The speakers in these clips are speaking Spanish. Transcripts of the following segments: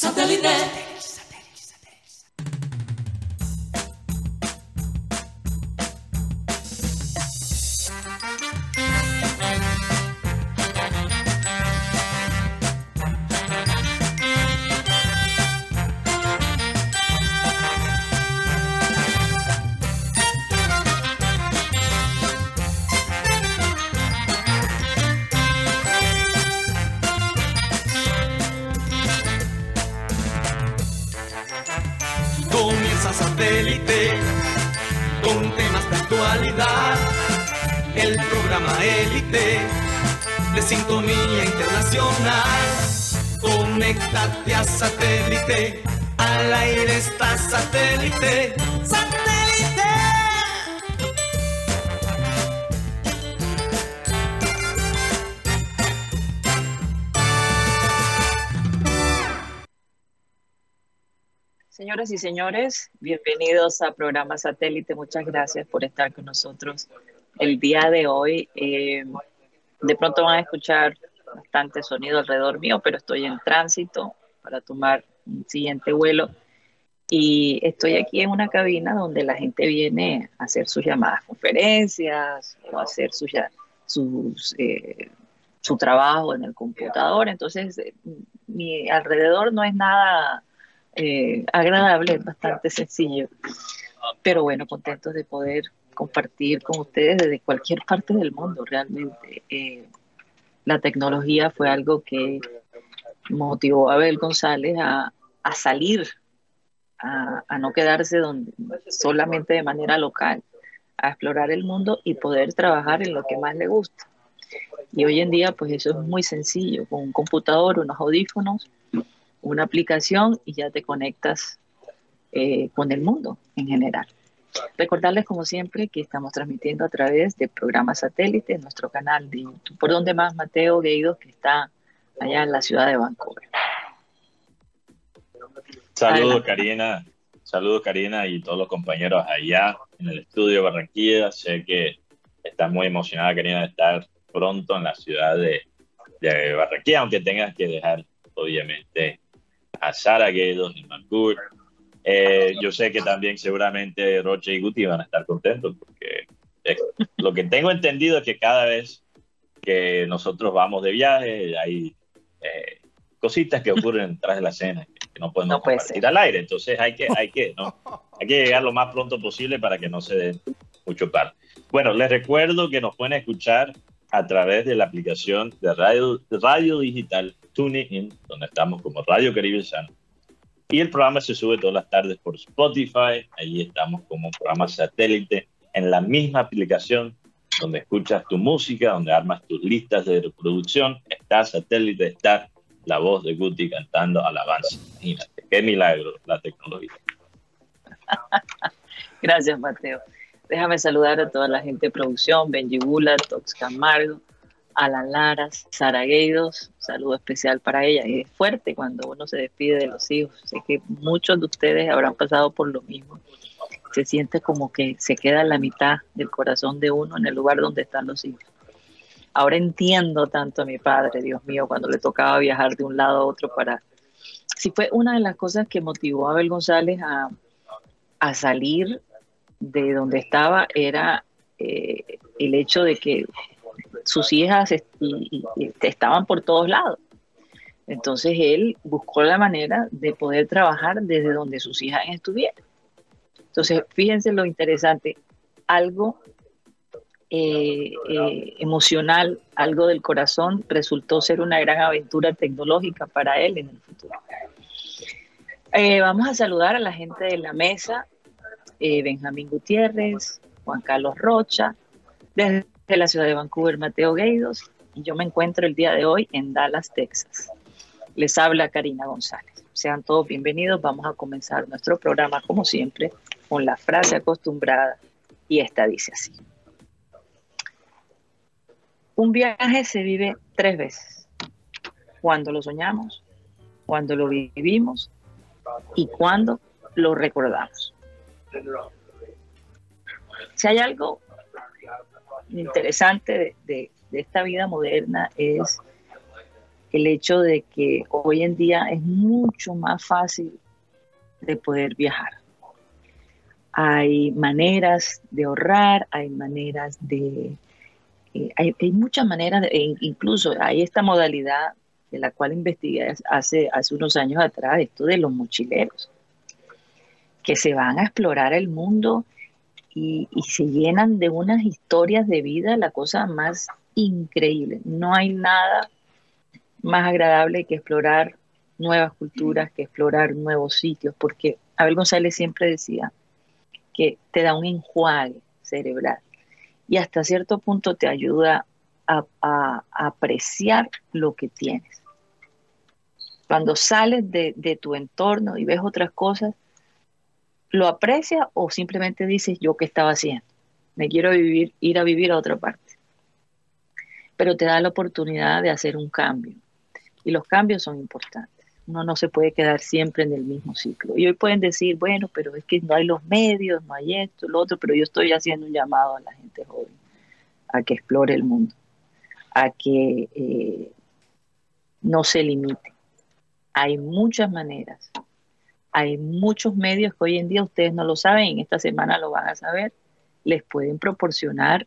Satellite. Conéctate a satélite, al aire está satélite. ¡Satélite! Señoras y señores, bienvenidos a programa Satélite. Muchas gracias por estar con nosotros el día de hoy. Eh, de pronto van a escuchar bastante sonido alrededor mío, pero estoy en tránsito para tomar un siguiente vuelo. Y estoy aquí en una cabina donde la gente viene a hacer sus llamadas conferencias o a hacer sus, sus, eh, su trabajo en el computador. Entonces, eh, mi alrededor no es nada eh, agradable, es bastante sencillo. Pero bueno, contentos de poder compartir con ustedes desde cualquier parte del mundo. Realmente eh, la tecnología fue algo que motivó a Abel González a, salir, a, no quedarse donde, solamente de manera local, a explorar el mundo y poder trabajar en lo que más le gusta. Y hoy en día, pues eso es muy sencillo, con un computador, unos audífonos, una aplicación y ya te conectas eh, con el mundo en general. Recordarles, como siempre, que estamos transmitiendo a través de programas satélite en nuestro canal de YouTube. ¿Por donde más, Mateo Gueidos, que está allá en la ciudad de Vancouver? Saludos, Karina. Saludos, Karina, y todos los compañeros allá en el estudio Barranquilla. Sé que estás muy emocionada, Karina, de estar pronto en la ciudad de, de Barranquilla, aunque tengas que dejar, obviamente, a Sara Gueidos en Vancouver eh, yo sé que también seguramente Roche y Guti van a estar contentos porque lo que tengo entendido es que cada vez que nosotros vamos de viaje hay eh, cositas que ocurren tras de la cena que no podemos compartir al aire. Entonces hay que, hay, que, ¿no? hay que llegar lo más pronto posible para que no se den mucho par. Bueno, les recuerdo que nos pueden escuchar a través de la aplicación de radio, radio digital TuneIn, donde estamos como Radio Caribe Sano y el programa se sube todas las tardes por Spotify. Allí estamos como programa satélite en la misma aplicación donde escuchas tu música, donde armas tus listas de reproducción. Está satélite, está la voz de Guti cantando alabanza. Imagínate, qué milagro la tecnología. Gracias, Mateo. Déjame saludar a toda la gente de producción, Benji Gula, Tox Camargo, Alan Lara, Sara Gueidos, saludo especial para ella. Es fuerte cuando uno se despide de los hijos. Sé que muchos de ustedes habrán pasado por lo mismo. Se siente como que se queda la mitad del corazón de uno en el lugar donde están los hijos. Ahora entiendo tanto a mi padre, Dios mío, cuando le tocaba viajar de un lado a otro para... Sí, fue una de las cosas que motivó a Abel González a, a salir de donde estaba, era eh, el hecho de que sus hijas estaban por todos lados. Entonces él buscó la manera de poder trabajar desde donde sus hijas estuvieran. Entonces, fíjense lo interesante, algo eh, eh, emocional, algo del corazón, resultó ser una gran aventura tecnológica para él en el futuro. Eh, vamos a saludar a la gente de la mesa, Benjamín Gutiérrez, Juan Carlos Rocha, desde de la ciudad de Vancouver, Mateo Gueidos, y yo me encuentro el día de hoy en Dallas, Texas. Les habla Karina González. Sean todos bienvenidos. Vamos a comenzar nuestro programa, como siempre, con la frase acostumbrada, y esta dice así. Un viaje se vive tres veces. Cuando lo soñamos, cuando lo vivimos y cuando lo recordamos. Si hay algo interesante de, esta vida moderna es el hecho de que hoy en día es mucho más fácil de poder viajar. Hay maneras de ahorrar, hay maneras de... Eh, hay, muchas maneras, e incluso hay esta modalidad de la cual investigué hace, hace unos años atrás, esto de los mochileros, que se van a explorar el mundo y, se llenan de unas historias de vida, la cosa más increíble. No hay nada más agradable que explorar nuevas culturas, que explorar nuevos sitios, porque Abel González siempre decía que te da un enjuague cerebral y hasta cierto punto te ayuda a, apreciar lo que tienes. Cuando sales de, tu entorno y ves otras cosas, ¿lo aprecias o simplemente dices yo qué estaba haciendo? Me quiero vivir, ir a vivir a otra parte. Pero te da la oportunidad de hacer un cambio. Y los cambios son importantes. Uno no se puede quedar siempre en el mismo ciclo. Y hoy pueden decir, bueno, pero es que no hay los medios, no hay esto, lo otro, pero yo estoy haciendo un llamado a la gente joven a que explore el mundo, a que eh, no se limite. Hay muchas maneras, hay muchos medios que hoy en día ustedes no lo saben, en esta semana lo van a saber, les pueden proporcionar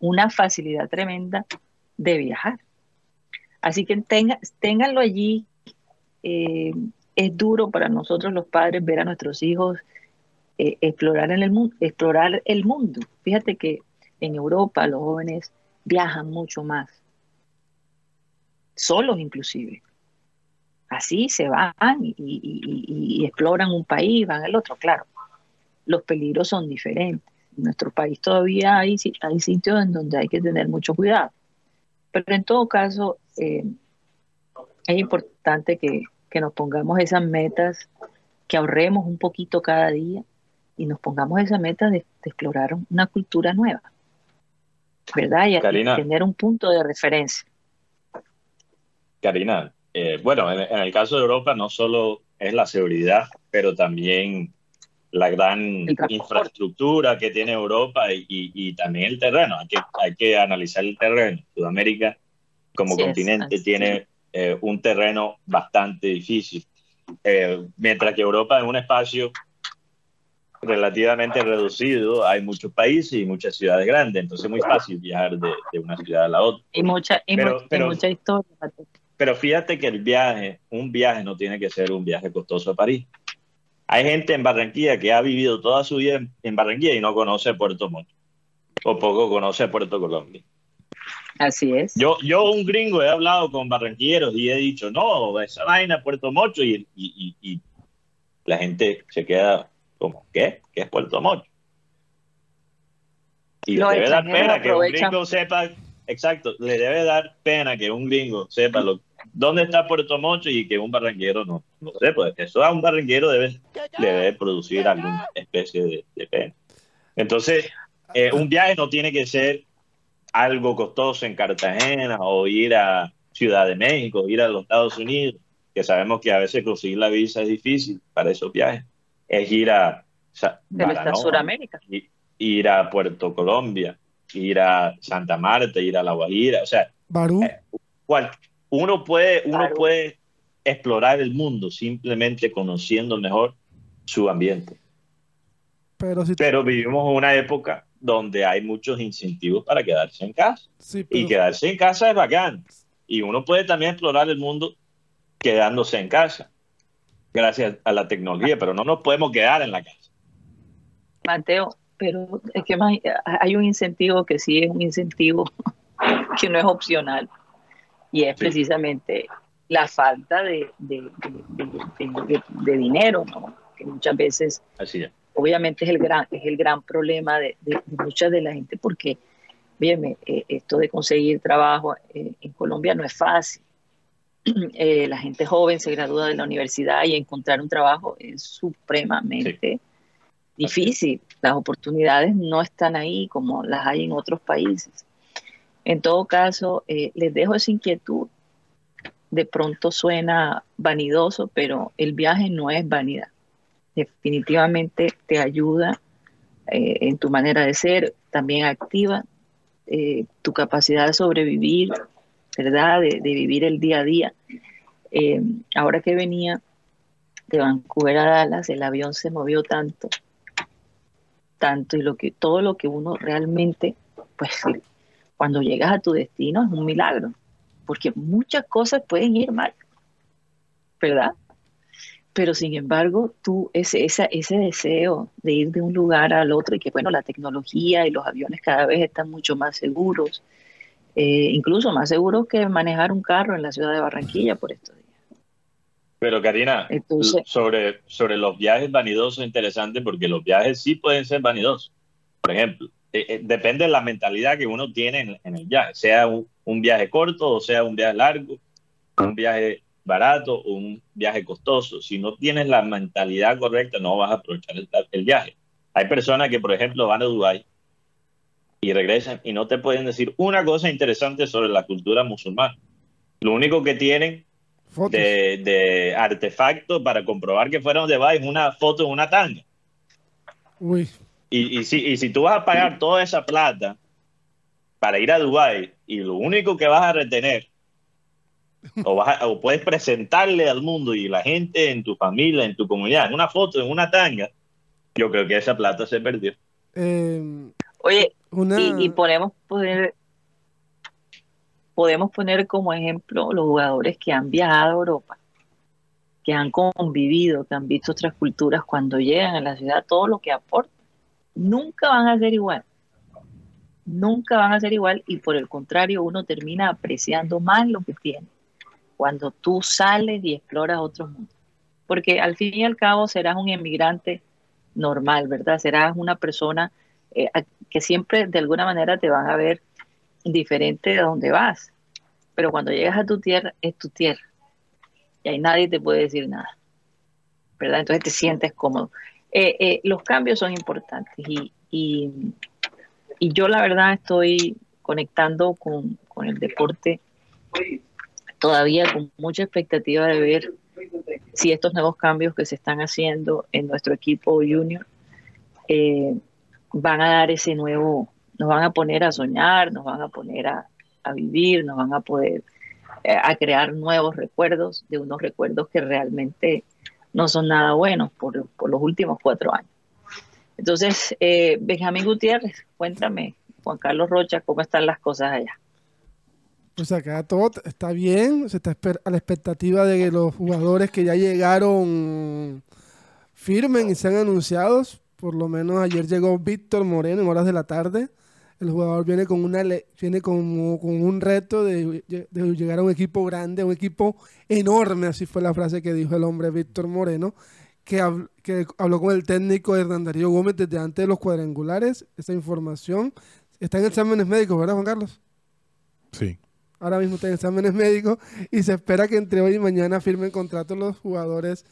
una facilidad tremenda de viajar. Así que tenga, ténganlo allí. Eh, es duro para nosotros los padres ver a nuestros hijos eh, explorar, en el mundo, explorar el mundo. Fíjate que en Europa los jóvenes viajan mucho más, solos inclusive. Así se van y, exploran un país, van al otro, claro. Los peligros son diferentes. En nuestro país todavía hay, hay sitios en donde hay que tener mucho cuidado. Pero en todo caso, eh, es importante que, nos pongamos esas metas, que ahorremos un poquito cada día y nos pongamos esa meta de, explorar una cultura nueva, ¿verdad? Y, tener un punto de referencia. Karina, eh, bueno, en, el caso de Europa no solo es la seguridad, pero también la gran infraestructura que tiene Europa y, también el terreno. Hay que, hay que analizar el terreno. Sudamérica como continente tiene eh, un terreno bastante difícil, eh, mientras que Europa es un espacio relativamente reducido, hay muchos países y muchas ciudades grandes, entonces es muy fácil viajar de, de una ciudad a la otra. Y mucha, y mucha historia. Pero fíjate que el viaje, un viaje no tiene que ser un viaje costoso a París. Hay gente en Barranquilla que ha vivido toda su vida en, Barranquilla y no conoce Puerto Montt, o poco conoce Puerto Colombia. Así es. Yo, yo, un gringo, he hablado con barranquilleros y he dicho, no, esa vaina Puerto Mocho, y, y, la gente se queda como, ¿qué? ¿Qué es Puerto Mocho? Y le debe dar pena que un gringo sepa, exacto, le debe dar pena que un gringo sepa lo, dónde está Puerto Mocho y que un barranquero no, no sé, pues eso a un barranquero debe, debe producir alguna especie de, pena. Entonces, eh, un viaje no tiene que ser algo costoso en Cartagena o ir a Ciudad de México, ir a los Estados Unidos, que sabemos que a veces conseguir la visa es difícil para esos viajes. Es ir a Sudamérica. Ir a Puerto Colombia, ir a Santa Marta, ir a La Guajira, o sea, eh, uno puede, uno puede explorar el mundo simplemente conociendo mejor su ambiente. Pero, Pero vivimos en una época donde hay muchos incentivos para quedarse en casa. Y quedarse en casa es bacán. Y uno puede también explorar el mundo quedándose en casa, gracias a la tecnología, pero no nos podemos quedar en la casa. Mateo, pero es que hay un incentivo que sí es un incentivo que no es opcional y es precisamente la falta de, de, de, dinero, ¿no? que muchas veces Así es obviamente es el gran, es el gran problema de, mucha de la gente porque, bien, eh, esto de conseguir trabajo eh, en Colombia no es fácil. Eh, la gente joven se gradúa de la universidad y encontrar un trabajo es supremamente difícil. Las oportunidades no están ahí como las hay en otros países. En todo caso, les dejo esa inquietud. De pronto suena vanidoso, pero el viaje no es vanidad definitivamente te ayuda eh, en tu manera de ser, también activa eh, tu capacidad de sobrevivir ¿verdad? De, vivir el día a día. Eh, ahora que venía de Vancouver a Dallas, el avión se movió tanto, tanto, y lo que, todo lo que uno realmente, pues cuando llegas a tu destino es un milagro, porque muchas cosas pueden ir mal, ¿verdad? Pero sin embargo, tú, ese, ese deseo de ir de un lugar al otro y que, bueno, la tecnología y los aviones cada vez están mucho más seguros, eh, incluso más seguros que manejar un carro en la ciudad de Barranquilla por estos días. Pero Karina, sobre, sobre los viajes vanidosos, interesante porque los viajes sí pueden ser vanidosos. Por ejemplo, eh, eh, depende de la mentalidad que uno tiene en, el viaje, sea un, un, viaje corto o sea un viaje largo, un viaje barato o un viaje costoso. Si no tienes la mentalidad correcta, no vas a aprovechar el, viaje. Hay personas que, por ejemplo, van a Dubái y regresan y no te pueden decir una cosa interesante sobre la cultura musulmana. Lo único que tienen de, de, artefactos para comprobar que fueron de es una foto de una tanga. Uy. Y, y, si, y si tú vas a pagar toda esa plata para ir a Dubái y lo único que vas a retener o, puedes presentarle al mundo y la gente en tu familia, en tu comunidad, en una foto, en una tanga, yo creo que esa plata se perdió. Em, Oye, y, podemos poner podemos poner como ejemplo los jugadores que han viajado a Europa, que han convivido, que han visto otras culturas cuando llegan a la ciudad, todo lo que aportan, nunca van a ser igual. Nunca van a ser igual y por el contrario uno termina apreciando más lo que tiene cuando tú sales y exploras otros mundos. Porque al fin y al cabo serás un emigrante normal, ¿verdad? Serás una persona eh, que siempre de alguna manera te van a ver diferente de donde vas. Pero cuando llegas a tu tierra, es tu tierra. Y ahí nadie te puede decir nada. ¿Verdad? Entonces te sientes cómodo. Eh, eh, los cambios son importantes y, y, yo la verdad estoy conectando con, el deporte todavía con mucha expectativa de ver si estos nuevos cambios que se están haciendo en nuestro equipo junior eh, van a dar ese nuevo, nos van a poner a soñar, nos van a poner a, vivir, nos van a poder eh, a crear nuevos recuerdos de unos recuerdos que realmente no son nada buenos por, los últimos cuatro años. Entonces, eh, Benjamín Gutiérrez, cuéntame, Juan Carlos Rocha, ¿cómo están las cosas allá? Pues acá todo está bien, se está a la expectativa de que los jugadores que ya llegaron firmen y sean anunciados. Por lo menos ayer llegó Víctor Moreno en horas de la tarde. El jugador viene con una viene con un reto de, llegar a un equipo grande, un equipo enorme, así fue la frase que dijo el hombre Víctor Moreno, que, que habló con el técnico Hernán Darío Gómez desde antes de los cuadrangulares. Esa información está en exámenes médicos, ¿verdad, Juan Carlos? Sí ahora mismo está en exámenes médicos y se espera que entre hoy y mañana firmen contratos los jugadores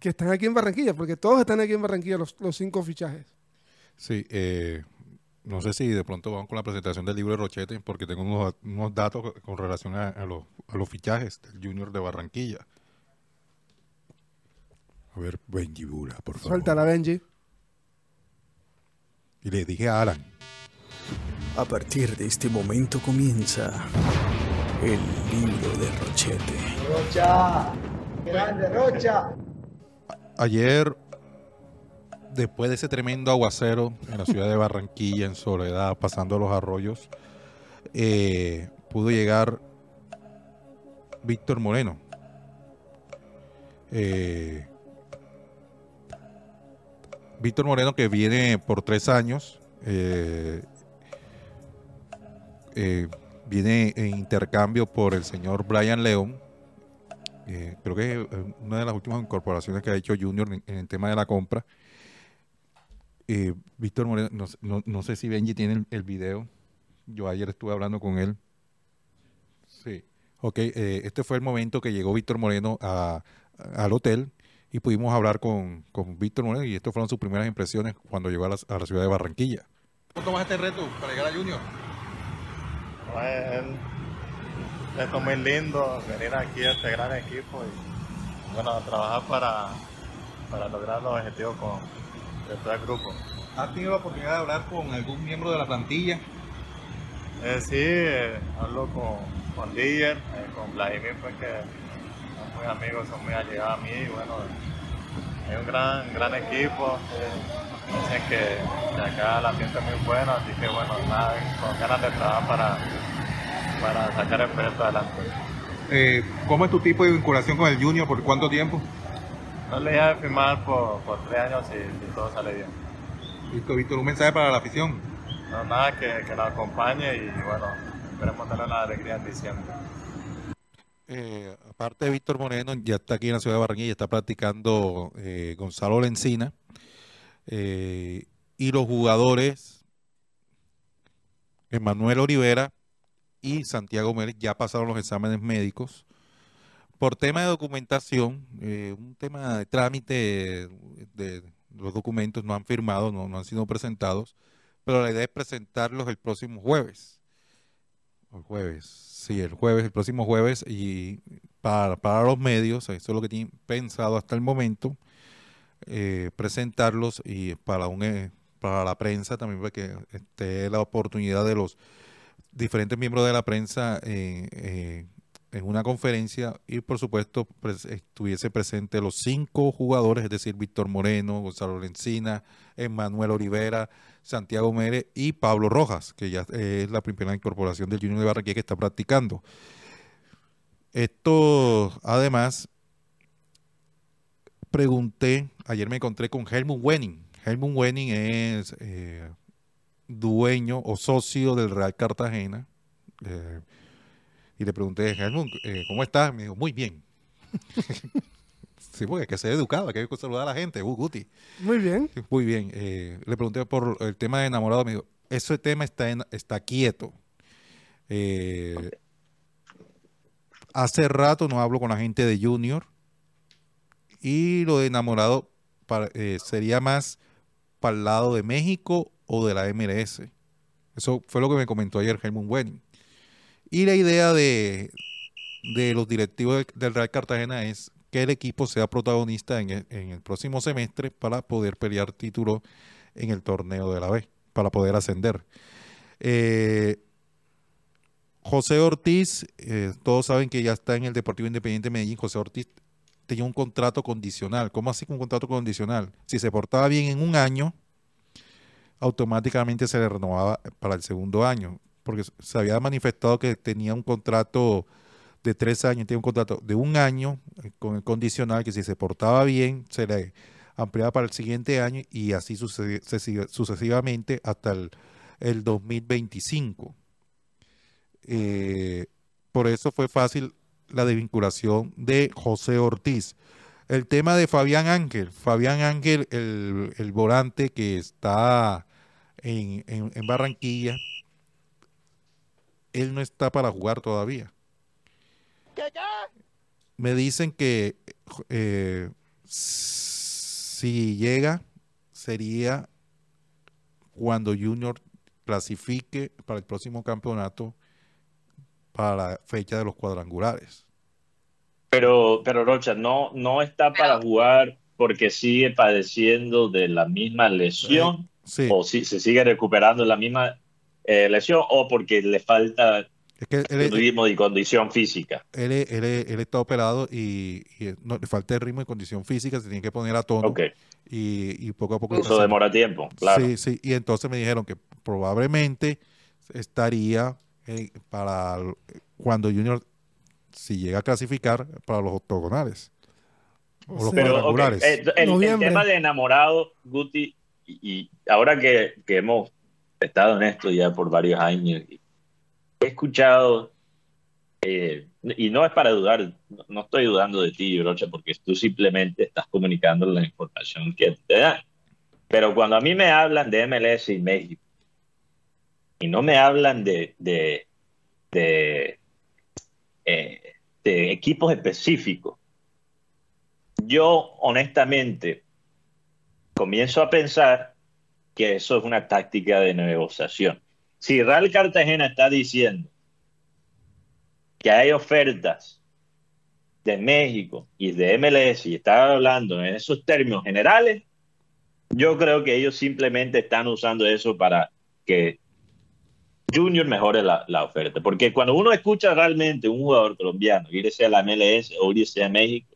que están aquí en Barranquilla, porque todos están aquí en Barranquilla, los, cinco fichajes. Sí, eh, no sé si de pronto vamos con la presentación del libro de Rochete, porque tengo unos, datos con relación a, los, fichajes del Junior de Barranquilla. A ver, Benji Bula, por favor. Suéltala, Benji. Y le dije a Alan. A partir de este momento comienza el libro de Rochete. Rocha, grande Rocha. Ayer, después de ese tremendo aguacero en la ciudad de Barranquilla, en Soledad, pasando los arroyos, eh, pudo llegar Víctor Moreno. Eh, Víctor Moreno que viene por tres años. Eh, viene en intercambio por el señor Brian León. Creo que es una de las últimas incorporaciones que ha hecho Junior en, el tema de la compra. Eh, Víctor Moreno, no, sé si Benji tiene el, video. Yo ayer estuve hablando con él. Sí. Ok, este fue el momento que llegó Víctor Moreno al hotel y pudimos hablar con, Víctor Moreno y estas fueron sus primeras impresiones cuando llegó a la, a la ciudad de Barranquilla. ¿Cómo tomas este reto para llegar a Junior? esto es muy lindo, venir aquí a este gran equipo y bueno, trabajar para, para lograr los objetivos con todo el grupo. ¿Has tenido la oportunidad de hablar con algún miembro de la plantilla? Eh, sí, eh, hablo con, con Díger, eh, con Vladimir, pues que son muy amigos, son muy allegados a mí. Y bueno, es un gran, gran equipo. eh, dicen que, que acá el ambiente es muy bueno, así que bueno, nada, con ganas de trabajar para, para sacar el proyecto adelante. Eh, ¿Cómo es tu tipo de vinculación con el Junior? ¿Por cuánto tiempo? No le dije de firmar por, por tres años si, si todo sale bien. Víctor, Víctor, un mensaje para la afición. No, nada, que, que nos acompañe y bueno, esperemos tener la alegría en diciembre. Eh, aparte de Víctor Moreno, ya está aquí en la ciudad de Barranquilla, está practicando eh, Gonzalo Lencina. Eh, y los jugadores, Emanuel Olivera y Santiago Mérez, ya pasaron los exámenes médicos. Por tema de documentación, eh, un tema de trámite de, los documentos no han firmado, no, no han sido presentados, pero la idea es presentarlos el próximo jueves. El jueves, sí, el jueves, el próximo jueves, y para, para los medios, eso es lo que tienen pensado hasta el momento, eh, presentarlos y para un eh, para la prensa también para que esté la oportunidad de los diferentes miembros de la prensa eh, eh, en una conferencia y por supuesto estuviese presente los cinco jugadores, es decir, Víctor Moreno, Gonzalo Lencina, Emanuel Olivera, Santiago Mere y Pablo Rojas, que ya eh, es la primera incorporación del Junior de Barranquilla que está practicando. Esto, además, pregunté, ayer me encontré con Helmut Wenning. Helmut Wenning es eh, dueño o socio del Real Cartagena. eh, y le pregunté, Helmut, eh, ¿cómo estás? Me dijo, muy bien. sí, porque hay que ser educado, hay que saludar a la gente. Uh, Guti. Muy bien. Sí, Muy bien. eh, le pregunté por el tema de enamorado. Me dijo, ese tema está, en- está quieto. Eh, hace rato no hablo con la gente de Junior. Y lo de enamorado para- sería más para el lado de México o de la MLS. Eso fue lo que me comentó ayer Helmut Wenning. Y la idea de, de los directivos del, Real Cartagena es que el equipo sea protagonista en el, próximo semestre para poder pelear título en el torneo de la B, para poder ascender. Eh, José Ortiz, eh, todos saben que ya está en el Deportivo Independiente de Medellín. José Ortiz tenía un contrato condicional. ¿Cómo así un contrato condicional? Si se portaba bien en un año, automáticamente se le renovaba para el segundo año, porque se había manifestado que tenía un contrato de tres años, tenía un contrato de un año eh, con el condicional, que si se portaba bien, se le ampliaba para el siguiente año y así sucesivamente hasta el, el 2025. Eh, por eso fue fácil la desvinculación de José Ortiz. El tema de Fabián Ángel. Fabián Ángel, el, el volante que está en- en Barranquilla, él no está para jugar todavía. Me dicen que eh, si llega, sería cuando Junior clasifique para el próximo campeonato para la fecha de los cuadrangulares. Pero, pero Rocha, no, no está para jugar porque sigue padeciendo de la misma lesión Sí, o si se sigue recuperando de la misma eh, lesión o porque le falta es que él, ritmo y condición física. él, él- él está operado y, y no, le falta el ritmo y condición física, se tiene que poner a tono y, y poco a poco eso demora tiempo, claro. Sí, sí, y entonces me dijeron que probablemente estaría eh, para cuando Junior, si llega a clasificar, para los octogonales. O los. Pero eh, el- tema de enamorado, Guti, y, y ahora que, que hemos estado en esto ya por varios años, he escuchado, eh, y no es para dudar, no, estoy dudando de ti, Brocha, porque tú simplemente estás comunicando la información que te dan. Pero cuando a mí me hablan de MLS y México, y no me hablan eh, de equipos específicos, yo honestamente comienzo a pensar que eso es una táctica de negociación. Si Real Cartagena está diciendo que hay ofertas de México y de MLS y está hablando en esos términos generales, yo creo que ellos simplemente están usando eso para que Junior mejore la, la oferta. Porque cuando uno escucha realmente un jugador colombiano irse a la MLS o irse a México,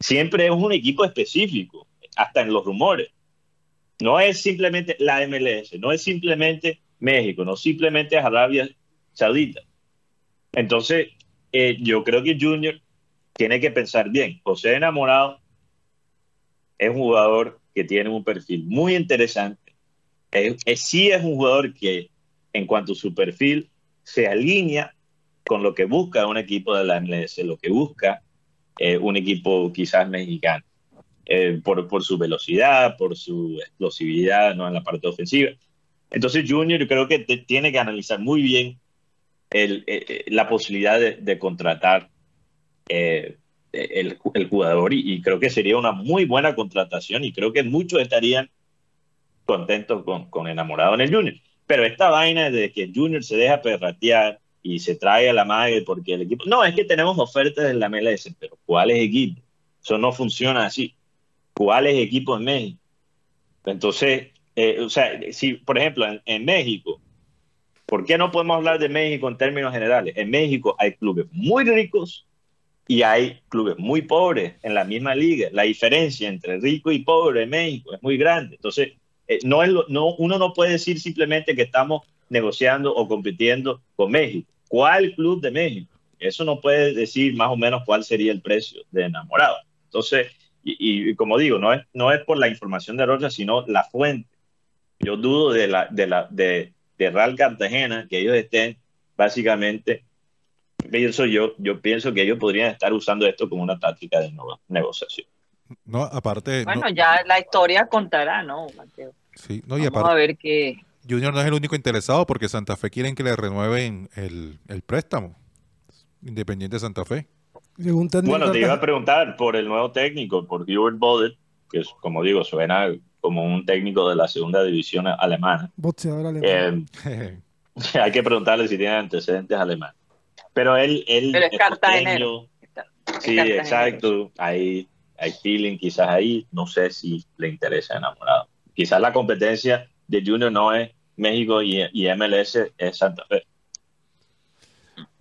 siempre es un equipo específico, hasta en los rumores. No es simplemente la MLS, no es simplemente México, no simplemente es Arabia Saudita. Entonces, eh, yo creo que Junior tiene que pensar bien. José Enamorado es un jugador que tiene un perfil muy interesante. Es, sí es un jugador que, en cuanto a su perfil, se alinea con lo que busca un equipo de la MLS, lo que busca eh, un equipo quizás mexicano, eh, por, por su velocidad, por su explosividad ¿no? en la parte ofensiva. Entonces Junior yo creo que tiene que analizar muy bien el, eh, eh, la posibilidad de, contratar el, el jugador y, creo que sería una muy buena contratación y creo que muchos estarían contentos con, con enamorado en el Junior. Pero esta vaina de que Junior se deja perratear y se trae a la madre porque el equipo... No, es que tenemos ofertas en la MLS, pero ¿cuáles equipos? Eso no funciona así. ¿Cuáles equipos en México? Entonces, eh, o sea, si, por ejemplo, en, en México, ¿por qué no podemos hablar de México en términos generales? En México hay clubes muy ricos y hay clubes muy pobres en la misma liga. La diferencia entre rico y pobre en México es muy grande. Entonces, eh, no es lo- no, uno no puede decir simplemente que estamos negociando o compitiendo con México. ¿Cuál club de México? Eso no puede decir más o menos cuál sería el precio de enamorado. Entonces, y, y como digo, no es, no es por la información de Rocha, sino la fuente. Yo dudo de, la, de, la, de, de Real Cartagena que ellos estén básicamente, pienso yo, yo pienso que ellos podrían estar usando esto como una táctica de no- negociación. No, aparte, no- Bueno, ya la historia contará, ¿no, Mateo? sí, no, y Vamos aparte, a ver qué. Junior no es el único interesado porque Santa Fe quieren que le renueven el, el préstamo. Independiente de Santa Fe. Bueno, te iba a preguntar por el nuevo técnico, por Hubert Bodet, que es, como digo, suena como un técnico de la segunda división alemana. boxeador alemán. Eh, hay que preguntarle si tiene antecedentes alemanes. Pero él, él Pero es cartagenero. Sí, cartagenero. exacto. Hay, hay feeling quizás ahí. No sé si le interesa enamorado. Quizás la competencia de Junior no es México y, y MLS es Santa Fe.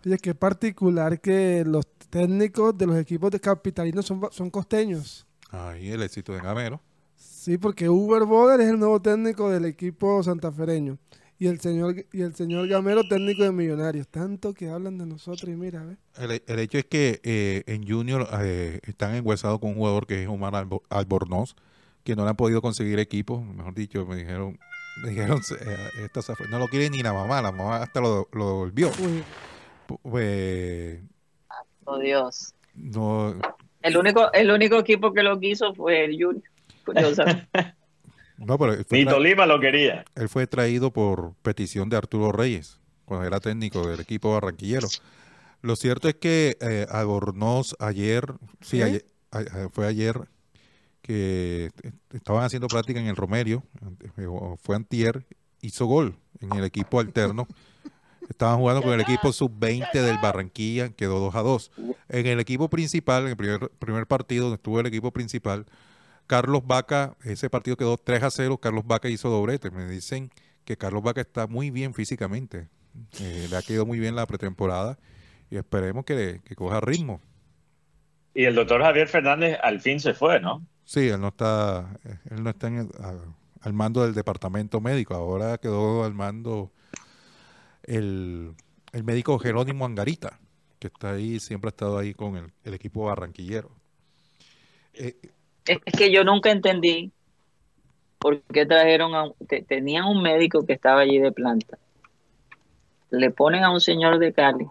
Oye, qué particular que los técnicos de los equipos de capitalinos son, son costeños. Ahí el éxito de Gamero. Sí, porque Uber Boder es el nuevo técnico del equipo santafereño. Y el señor y el señor Gamero, técnico de Millonarios. Tanto que hablan de nosotros y mira, ¿ves? El, el hecho es que eh, en Junior eh, están enguesados con un jugador que es Omar Albo- Albornoz, que no le han podido conseguir equipo. Mejor dicho, me dijeron, me dijeron eh, esta no lo quiere ni la mamá, la mamá hasta lo, lo volvió. Uy, Pues, Oh, Dios. no, El único, el único equipo que lo quiso fue el Junior. Curiosamente. no, pero Ni Tolima lo quería. él fue traído por petición de Arturo Reyes, cuando era técnico del equipo barranquillero. Lo cierto es que eh, ayer, sí, ¿Qué? ayer- a- a- fue ayer que eh, estaban haciendo práctica en el Romerio, eh, fue antier, hizo gol en el equipo alterno. Estaban jugando con el equipo sub-20 del Barranquilla, quedó 2 a 2. En el equipo principal, en el primer, primer partido donde estuvo el equipo principal, Carlos Vaca, ese partido quedó 3 a 0, Carlos Vaca hizo doblete. Me dicen que Carlos Vaca está muy bien físicamente, eh, le ha quedado muy bien la pretemporada y esperemos que, que coja ritmo. Y el doctor Javier Fernández al fin se fue, ¿no? Sí, él no está, eh, él no está en el- al mando del departamento médico, ahora quedó al mando el, el médico Jerónimo Angarita, que está ahí, siempre ha estado ahí con el, el equipo barranquillero. Eh, Es es que yo nunca entendí por qué trajeron a te- tenían un médico que estaba allí de planta. Le ponen a un señor de Cali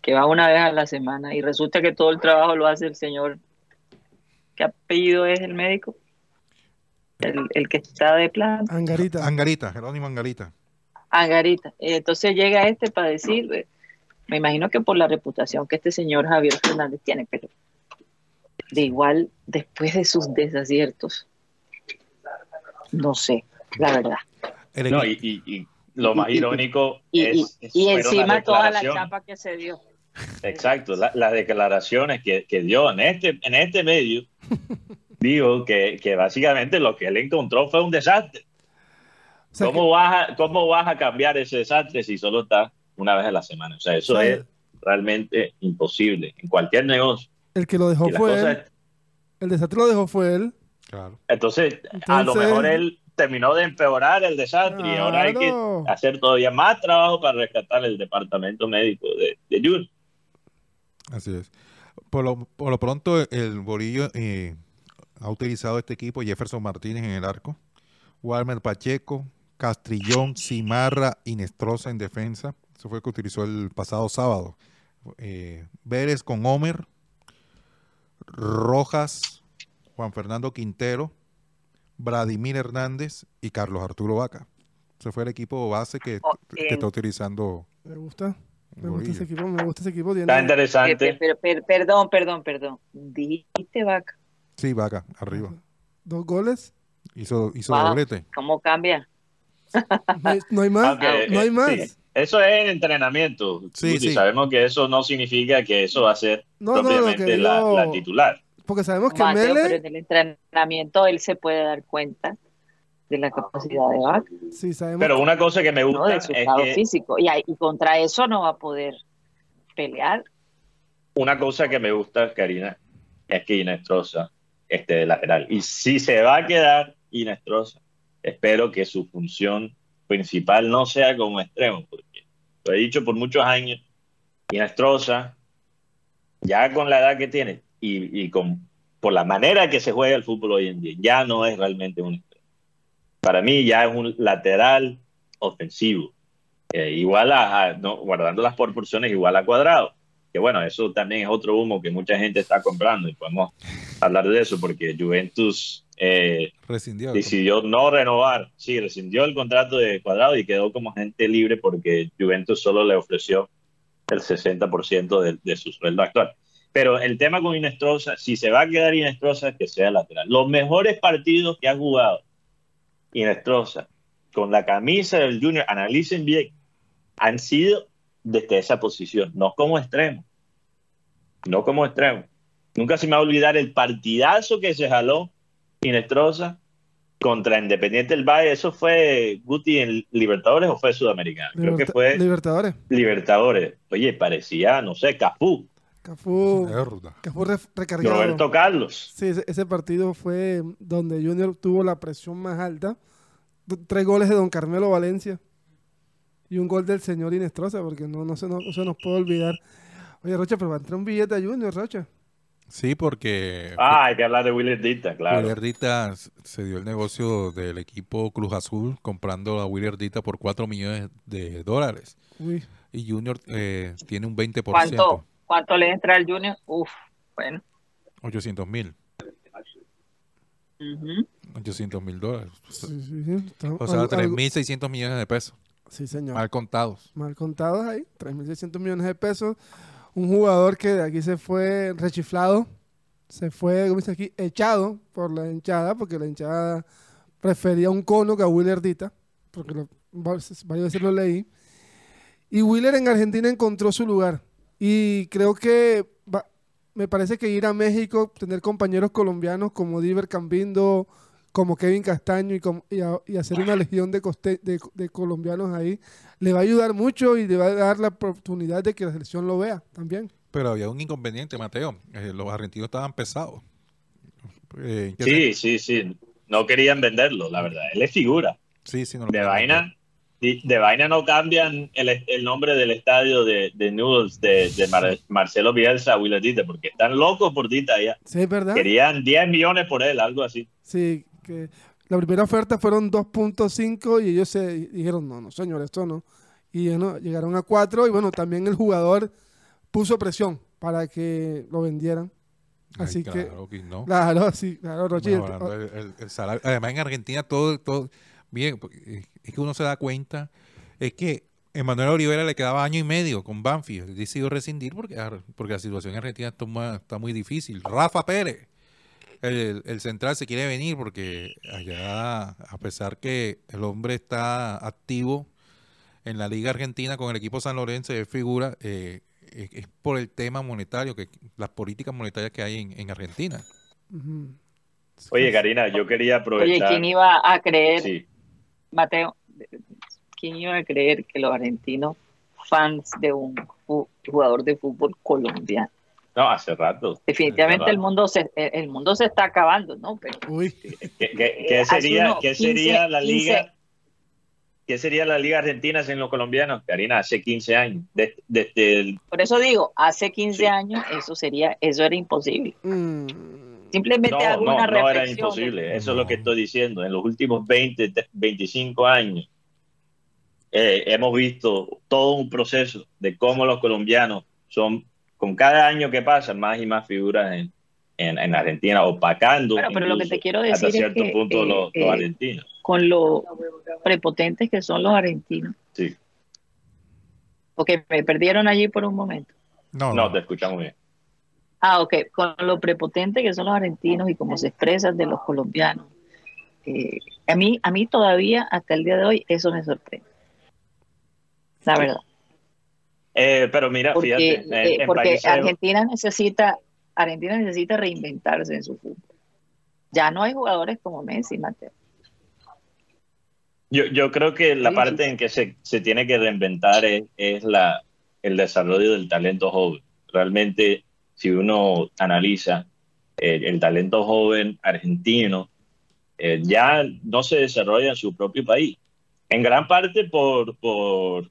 que va una vez a la semana y resulta que todo el trabajo lo hace el señor. ¿Qué apellido es el médico? El, el que está de planta. Angarita. Angarita, Jerónimo Angarita. Angarita. Entonces llega este para decir, eh, me imagino que por la reputación que este señor Javier Fernández tiene, pero de igual, después de sus desaciertos, no sé, la verdad. No, y, y- y lo más irónico Y, y- es, es- y encima las toda la chapa que se dio. Exacto, la- las declaraciones que, que dio en este, en este medio, dijo que, que básicamente lo que él encontró fue un desastre. O sea, ¿Cómo, vas a, ¿Cómo vas a cambiar ese desastre si solo estás una vez a la semana? O sea, eso O sea, es realmente imposible en cualquier negocio. el que lo dejó fue cosas- él. El desastre lo dejó fue él. Claro. entonces, a lo mejor él terminó de empeorar el desastre y ahora hay que hacer todavía más trabajo para rescatar el departamento médico de, de Junior. Así es. Por lo, por lo pronto, el Borillo eh, ha utilizado este equipo Jefferson Martínez en el arco, Walmer Pacheco, Castrillón, Cimarra y Nestroza en defensa. Eso fue el que utilizó el pasado sábado. Eh, Vélez con Homer, Rojas, Juan Fernando Quintero, Vladimir Hernández y Carlos Arturo Vaca. Ese fue el equipo base que, Oh, que está utilizando Me gusta. Me gusta ese equipo. Me gusta ese equipo. Está interesante. per- perdón, perdón, perdón. Dijiste vaca. Sí, Vaca, arriba. Dos goles. Hizo, hizo Wow. doblete. ¿Cómo cambia? No hay, no más. No hay más. sí, eso es en entrenamiento. Sí, sí. Sabemos que eso no significa que eso va a ser No, no, propiamente la, digo- la titular. Porque sabemos que Mateo, pero en el entrenamiento él se puede dar cuenta de la capacidad de vaca, Sí, sabemos. Pero una cosa que me ¿no? gusta de su es estado que físico. Y, y contra eso no va a poder pelear. una cosa que me gusta, Karina, es que Inestrosa esté de lateral. Y si se va a quedar Inestrosa, espero que su función principal no sea como extremo, porque lo he dicho por muchos años, Inestrosa, ya con la edad que tiene y, y con, por la manera que se juega el fútbol hoy en día, ya no es realmente un extremo. Para mí ya es un lateral ofensivo. Eh, igual a, a- no, guardando las proporciones, igual a cuadrado. Que bueno, eso también es otro humo que mucha gente está comprando y podemos hablar de eso porque Juventus eh, Rescindió. decidió no renovar, sí, rescindió el contrato de cuadrado y quedó como gente libre porque Juventus solo le ofreció el 60% de, de su sueldo actual. Pero el tema con Inestrosa, si se va a quedar Inestrosa, que sea lateral. Los mejores partidos que ha jugado Inestrosa con la camisa del Junior, analicen bien, han sido desde esa posición, no como extremo. No como extremo. Nunca se me va a olvidar el partidazo que se jaló Inestrosa contra Independiente del Valle. ¿Eso fue Guti en Libertadores o fue Sudamericana? Creo que fue Libertadores. Libertadores. Oye, parecía, no sé, Cafú, Cafú. Cafú re- recargado. Roberto Carlos. Sí, ese, ese partido fue donde Junior tuvo la presión más alta. Tres goles de Don Carmelo Valencia y un gol del señor Inestrosa, porque no, no, se, nos, no se nos puede olvidar. Oye, Rocha, pero va a entrar un billete a Junior, Rocha. Sí, porque Ah, hay que hablar de Willy Dita, claro. Willardita se dio el negocio del equipo Cruz Azul comprando a Willardita por 4 millones de dólares. Uy, Y Junior eh, tiene un 20%, ¿Cuánto, ¿Cuánto le entra al Junior? Uf, bueno. 800 mil. ujú. 800 mil dólares. sí, sí, sí. O sea, algo- algo- 3.600 millones de pesos. Sí, señor. Mal contados. Mal contados ahí, 3.600 millones de pesos. Un jugador que de aquí se fue rechiflado, se fue, como dice aquí, echado por la hinchada, porque la hinchada prefería un cono que a Willardita, porque lo- varias veces lo leí. Y Willer en Argentina encontró su lugar. Y creo que va- me parece que ir a México, tener compañeros colombianos como Diver Cambindo, como Kevin Castaño y, como- y, a- y hacer una legión de, coste- de, de colombianos ahí, le va a ayudar mucho y le va a dar la oportunidad de que la selección lo vea también. Pero había un inconveniente, Mateo. Eh, los argentinos estaban pesados. Eh, ¿en qué Sí, sí, sí. No querían venderlo, la verdad. Él es figura. Sí, sí, no lo De vaina, de, de vaina no cambian el, el nombre del estadio de, de Newell's de, de Mar- Marcelo Bielsa a porque están locos por Dita allá. Sí, es verdad. Querían 10 millones por él, algo así. Sí, que la primera oferta fueron 2.5 y ellos se dijeron, no, no, señor, esto no. Y bueno, llegaron a 4 y bueno, también el jugador puso presión para que lo vendieran. Ay, Así que, claro que no. claro, sí, claro, Rochi. Mejorando el- el- el salario. Además, en Argentina todo, todo bien, es que uno se da cuenta, es que Emanuel Olivera le quedaba año y medio con Banfield, decidió rescindir porque, ar- porque la situación en Argentina está muy difícil. Rafa Pérez, el, el central se quiere venir porque allá, a pesar que el hombre está activo en la Liga Argentina con el equipo San Lorenzo, es figura, eh, es, es por el tema monetario, que las políticas monetarias que hay en, en Argentina. Oye, Karina, yo quería Oye, aprovechar. ¿quién iba a creer, Sí, Mateo, ¿quién iba a creer que los argentinos fans de un jugador de fútbol colombiano? No, hace rato. Definitivamente el mundo se el mundo se está acabando, ¿no? Pero, ¿Qué, sería, ¿qué sería la liga? ¿Qué sería la liga argentina sin los colombianos? Karina, hace 15 años. Desde, Por eso digo, hace 15 años eso sería, eso era imposible. Mm. Simplemente no, no, no era imposible. Eso es lo que estoy diciendo. En los últimos 20, 25 años eh, hemos visto todo un proceso de cómo los colombianos son, con cada año que pasa, más y más figuras en, en, Argentina, opacando pero lo que te quiero decir hasta cierto punto los, eh, argentinos. Con lo prepotentes que son los argentinos. Sí. Porque me perdieron allí por un momento. No, no, te escuchamos bien. Ah, ok. Con lo prepotente que son los argentinos y cómo se expresan de los colombianos. Eh, a, mí, a mí todavía, hasta el día de hoy, eso me sorprende. La verdad. Eh, pero mira, fíjate. porque Argentina necesita Argentina necesita reinventarse en su fútbol. Ya no hay jugadores como Messi, Mateo. Yo, yo creo que la parte en que se, se, tiene que reinventar es, la, el desarrollo del talento joven. Realmente, si uno analiza el, talento joven argentino, eh, ya no se desarrolla en su propio país. En gran parte por, por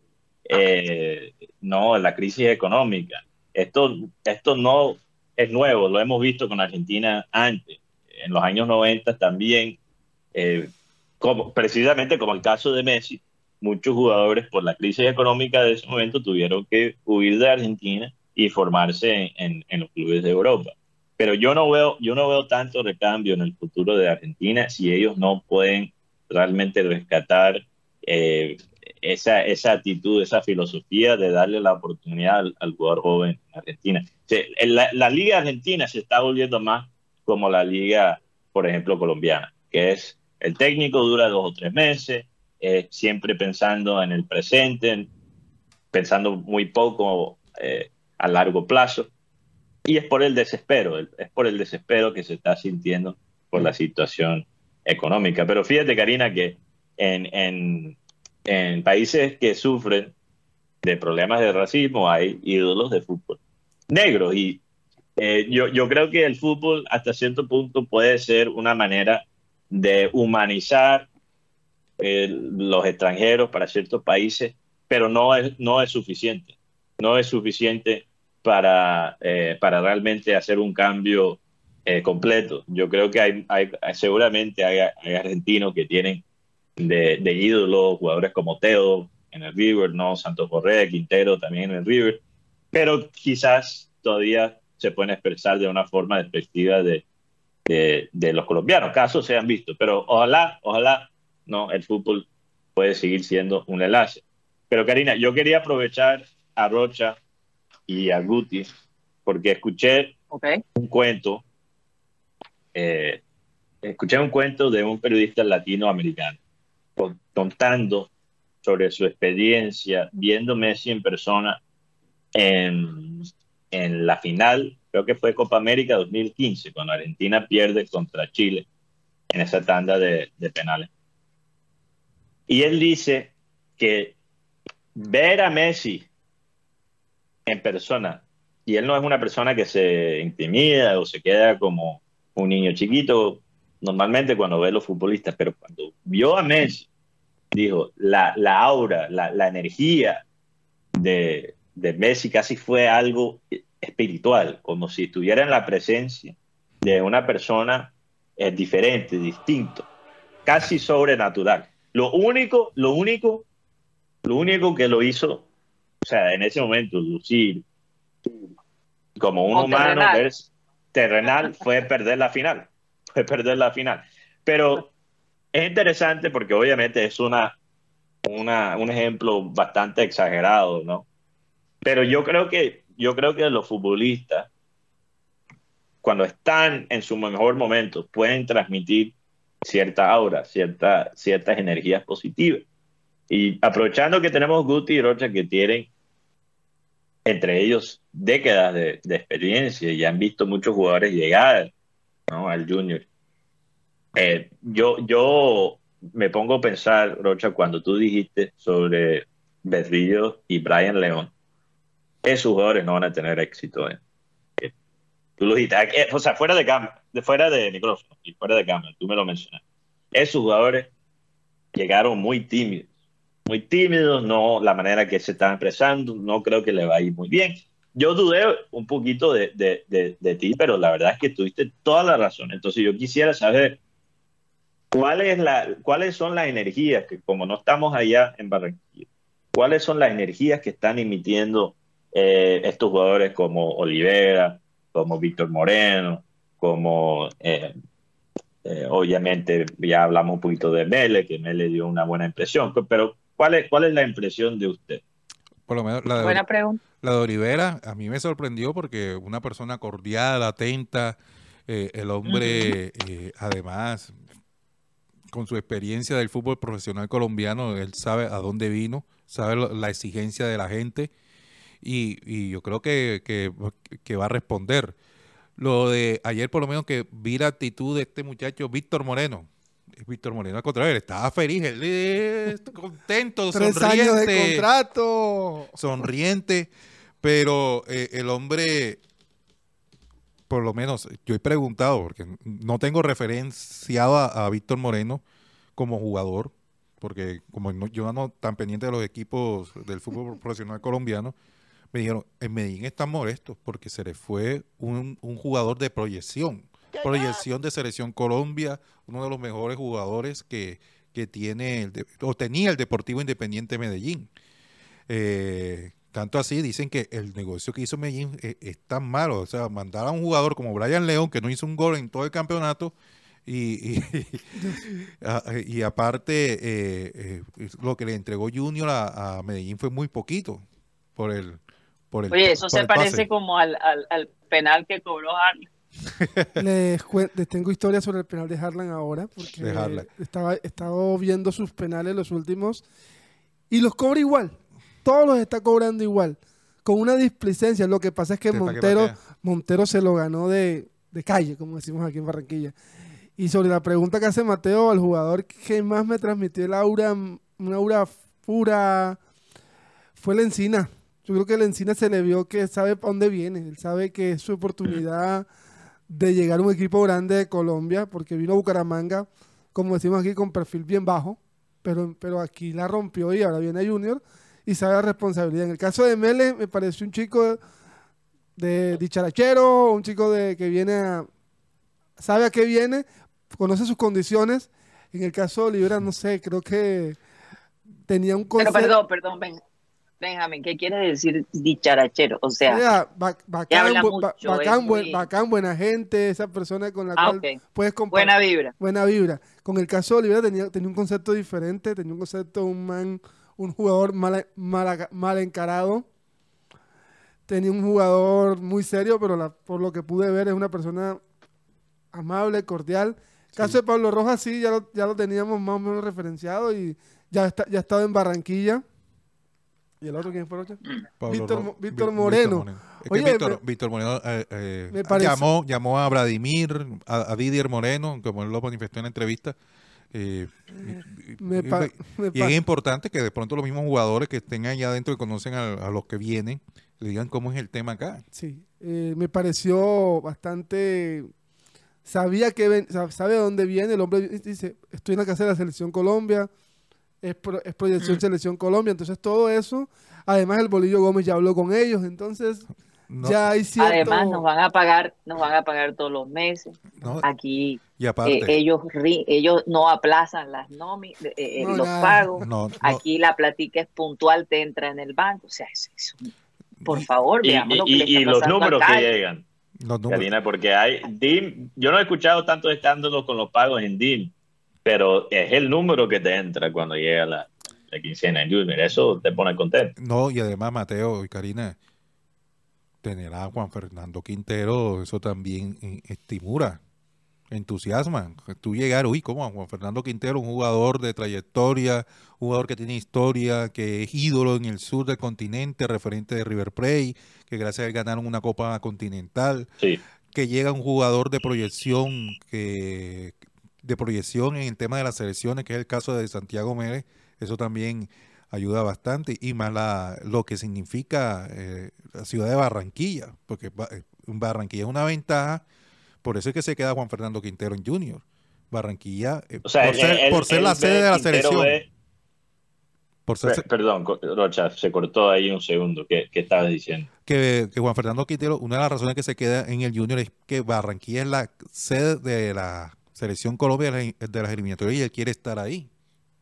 eh, no, la crisis económica. Esto, esto no es nuevo, lo hemos visto con Argentina antes, en los años 90 también, eh, como, precisamente como el caso de Messi, muchos jugadores por la crisis económica de ese momento tuvieron que huir de Argentina y formarse en, en, los clubes de Europa. Pero yo no, veo, yo no veo tanto recambio en el futuro de Argentina si ellos no pueden realmente rescatar eh, esa, esa actitud, esa filosofía de darle la oportunidad al, jugador joven en Argentina. La, la, liga argentina se está volviendo más como la liga, por ejemplo, colombiana, que es el técnico dura dos o tres meses, eh, siempre pensando en el presente, pensando muy poco eh, a largo plazo. Y es por el desespero, es por el desespero que se está sintiendo por la situación económica. Pero fíjate, Karina, que en, en, en países que sufren de problemas de racismo hay ídolos de fútbol negros y eh, yo, yo creo que el fútbol hasta cierto punto puede ser una manera de humanizar eh, los extranjeros para ciertos países, pero no es, no es suficiente. No es suficiente para, eh, para realmente hacer un cambio completo. Yo creo que hay, hay seguramente hay, hay argentinos que tienen de, de ídolos, jugadores como Teo en el River, ¿no? Santos Correa, Quintero también en el River, pero quizás todavía se pueden expresar de una forma despectiva de, de, los colombianos. Casos se han visto, pero ojalá, ojalá, no, el fútbol puede seguir siendo un enlace. Pero Karina, yo quería aprovechar a Rocha y a Guti porque escuché un cuento, eh, escuché un cuento de un periodista latinoamericano contando sobre su experiencia viendo Messi en persona en, en la final, creo que fue Copa América 2015, cuando Argentina pierde contra Chile en esa tanda de, de penales. Y él dice que ver a Messi en persona, y él no es una persona que se intimida o se queda como un niño chiquito, normalmente cuando ve a los futbolistas, pero cuando vio a Messi, dijo, la, la aura, la, la energía de, de, Messi casi fue algo espiritual, como si estuviera en la presencia de una persona eh, diferente, distinto, casi sobrenatural. Lo único, lo único, lo único que lo hizo, o sea, en ese momento, lucir como un humano terrenal fue perder la final fue perder la final. Pero es interesante porque obviamente es una, una, un ejemplo bastante exagerado, ¿no? Pero yo creo que, yo creo que los futbolistas, cuando están en su mejor momento, pueden transmitir cierta aura, cierta, ciertas energías positivas. Y aprovechando que tenemos Guti y Rocha que tienen entre ellos décadas de, de experiencia y han visto muchos jugadores llegar al Junior. Eh, yo, yo me pongo a pensar, Rocha, cuando tú dijiste sobre Berrillo y Brian León, esos jugadores no van a tener éxito. ¿eh? Eh, Tú lo dijiste, eh, o sea, fuera de, de fuera de micrófono y fuera de cámara, tú me lo mencionaste. Esos jugadores llegaron muy tímidos, muy tímidos, no la manera que se están expresando, no creo que le va a ir muy bien. Yo dudé un poquito de, de, de, de ti, pero la verdad es que tuviste toda la razón. Entonces yo quisiera saber cuál es la, cuáles son las energías que como no estamos allá en Barranquilla, cuáles son las energías que están emitiendo eh, estos jugadores como Olivera, como Víctor Moreno, como eh, eh, obviamente ya hablamos un poquito de Mele, que Mele dio una buena impresión, pero ¿cuál es, cuál es la impresión de usted? Por lo menos la de, Buena pregunta. la de Olivera a mí me sorprendió porque una persona cordial, atenta, eh, el hombre eh, además con su experiencia del fútbol profesional colombiano, él sabe a dónde vino, sabe la exigencia de la gente y, y yo creo que, que- que va a responder. Lo de ayer por lo menos que vi la actitud de este muchacho Víctor Moreno. Víctor Moreno al contrario, él estaba feliz, él es contento, Tres años de sonriente contrato. sonriente, pero eh, el hombre, por lo menos, yo he preguntado, porque no tengo referenciado a, a Víctor Moreno como jugador, porque como no- yo no tan pendiente de los equipos del fútbol profesional colombiano, me dijeron, en Medellín están molestos porque se le fue un, un jugador de proyección, proyección de Selección Colombia, uno de los mejores jugadores que, que tiene, el de- o tenía el Deportivo Independiente Medellín. Eh, tanto así, dicen que el negocio que hizo Medellín eh, es tan malo. O sea, mandar a un jugador como Brian León, que no hizo un gol en todo el campeonato, y, y, a- y aparte, eh, eh, lo que le entregó Junior a, a Medellín fue muy poquito por el. Por el Oye, eso por se el pase. parece como al, al, al penal que cobró Harlem. Les, les tengo historia sobre el penal de Harlan ahora, porque De Harlan. estaba, estaba viendo sus penales los últimos y los cobra igual. Todos los está cobrando igual, con una displicencia. Lo que pasa es que Montero. Montero se lo ganó de, de calle, como decimos aquí en Barranquilla. Y sobre la pregunta que hace Mateo, al jugador que más me transmitió el aura, una aura pura, fue la encina. Yo creo que la encina se le vio que sabe para dónde viene. Él sabe que es su oportunidad de llegar a un equipo grande de Colombia, porque vino a Bucaramanga, como decimos aquí, con perfil bien bajo, pero, pero aquí la rompió y ahora viene Junior y sabe la responsabilidad. En el caso de Mele, me pareció un chico de dicharachero, un chico de que viene a, sabe a qué viene, conoce sus condiciones. En el caso de Olivera, no sé, creo que tenía un Pero concepto. perdón, perdón, Ben- Benjamín, ¿qué quiere decir dicharachero? O sea, ba- que bacán, mucho, bacán, buen- muy- bacán, buena gente, esa persona con la Ah, cual puedes compartir. buena vibra. buena vibra. Con el caso de Olivera tenía, tenía un concepto diferente, tenía un concepto un man, un jugador mal, mal, mal encarado. Tenía un jugador muy serio, pero la- por lo que pude ver es una persona amable, cordial. Caso de Pablo Rojas sí, ya lo, ya lo teníamos más o menos referenciado y ya está, ya estaba en Barranquilla. ¿Y el otro quién fue, Víctor Vi- Víctor Moreno. Es que Víctor, me- Víctor Moreno eh, eh, llamó, llamó a Vladimir, a, a Didier Moreno, como él lo manifestó en la entrevista. Eh, y- y- Me y- pa- me y pa- es importante que de pronto los mismos jugadores que estén allá adentro y conocen a, a los que vienen, le digan cómo es el tema acá. Sí, eh, me pareció bastante... Sabía que ven- sabe de dónde viene, el hombre dice, estoy en la casa de la Selección Colombia, es, pro- es proyección Selección Colombia, entonces todo eso, además el Bolillo Gómez ya habló con ellos, entonces No, ya hay cierto... Además, nos van a pagar, nos van a pagar todos los meses. no, Aquí y aparte, eh, ellos ri- ellos no aplazan las nomi, eh, eh, No, los pagos. no, no, Aquí la platica es puntual, te entra en el banco. O sea, es, es un- por Y- favor, Y, veamos lo que y- le y los números acá. que llegan, los números. Karina, porque hay DIM, yo no he escuchado tantos escándalos con los pagos en DIM, pero es el número que te entra cuando llega la, la quincena en Junior, eso te pone contento. No, y además Mateo y Karina, tener a Juan Fernando Quintero, eso también eh, estimula, entusiasma. Tú llegar, uy, ¿cómo? Juan Fernando Quintero, un jugador de trayectoria, jugador que tiene historia, que es ídolo en el sur del continente, referente de River Plate, que gracias a él ganaron una Copa Continental, Sí, que llega un jugador de proyección que, de proyección en el tema de las selecciones, que es el caso de Santiago Mérez, eso también ayuda bastante, y más la, lo que significa eh, la ciudad de Barranquilla, porque eh, Barranquilla es una ventaja, por eso es que se queda Juan Fernando Quintero en Junior. Barranquilla, eh, O sea, por, ser, por la sede de la Quintero selección, por ser, Per- Perdón, Rocha, se cortó ahí un segundo. ¿Qué, qué estabas diciendo? que, que Juan Fernando Quintero, una de las razones que se queda en el Junior es que Barranquilla es la sede de la selección Colombia de las eliminatorias y él quiere estar ahí.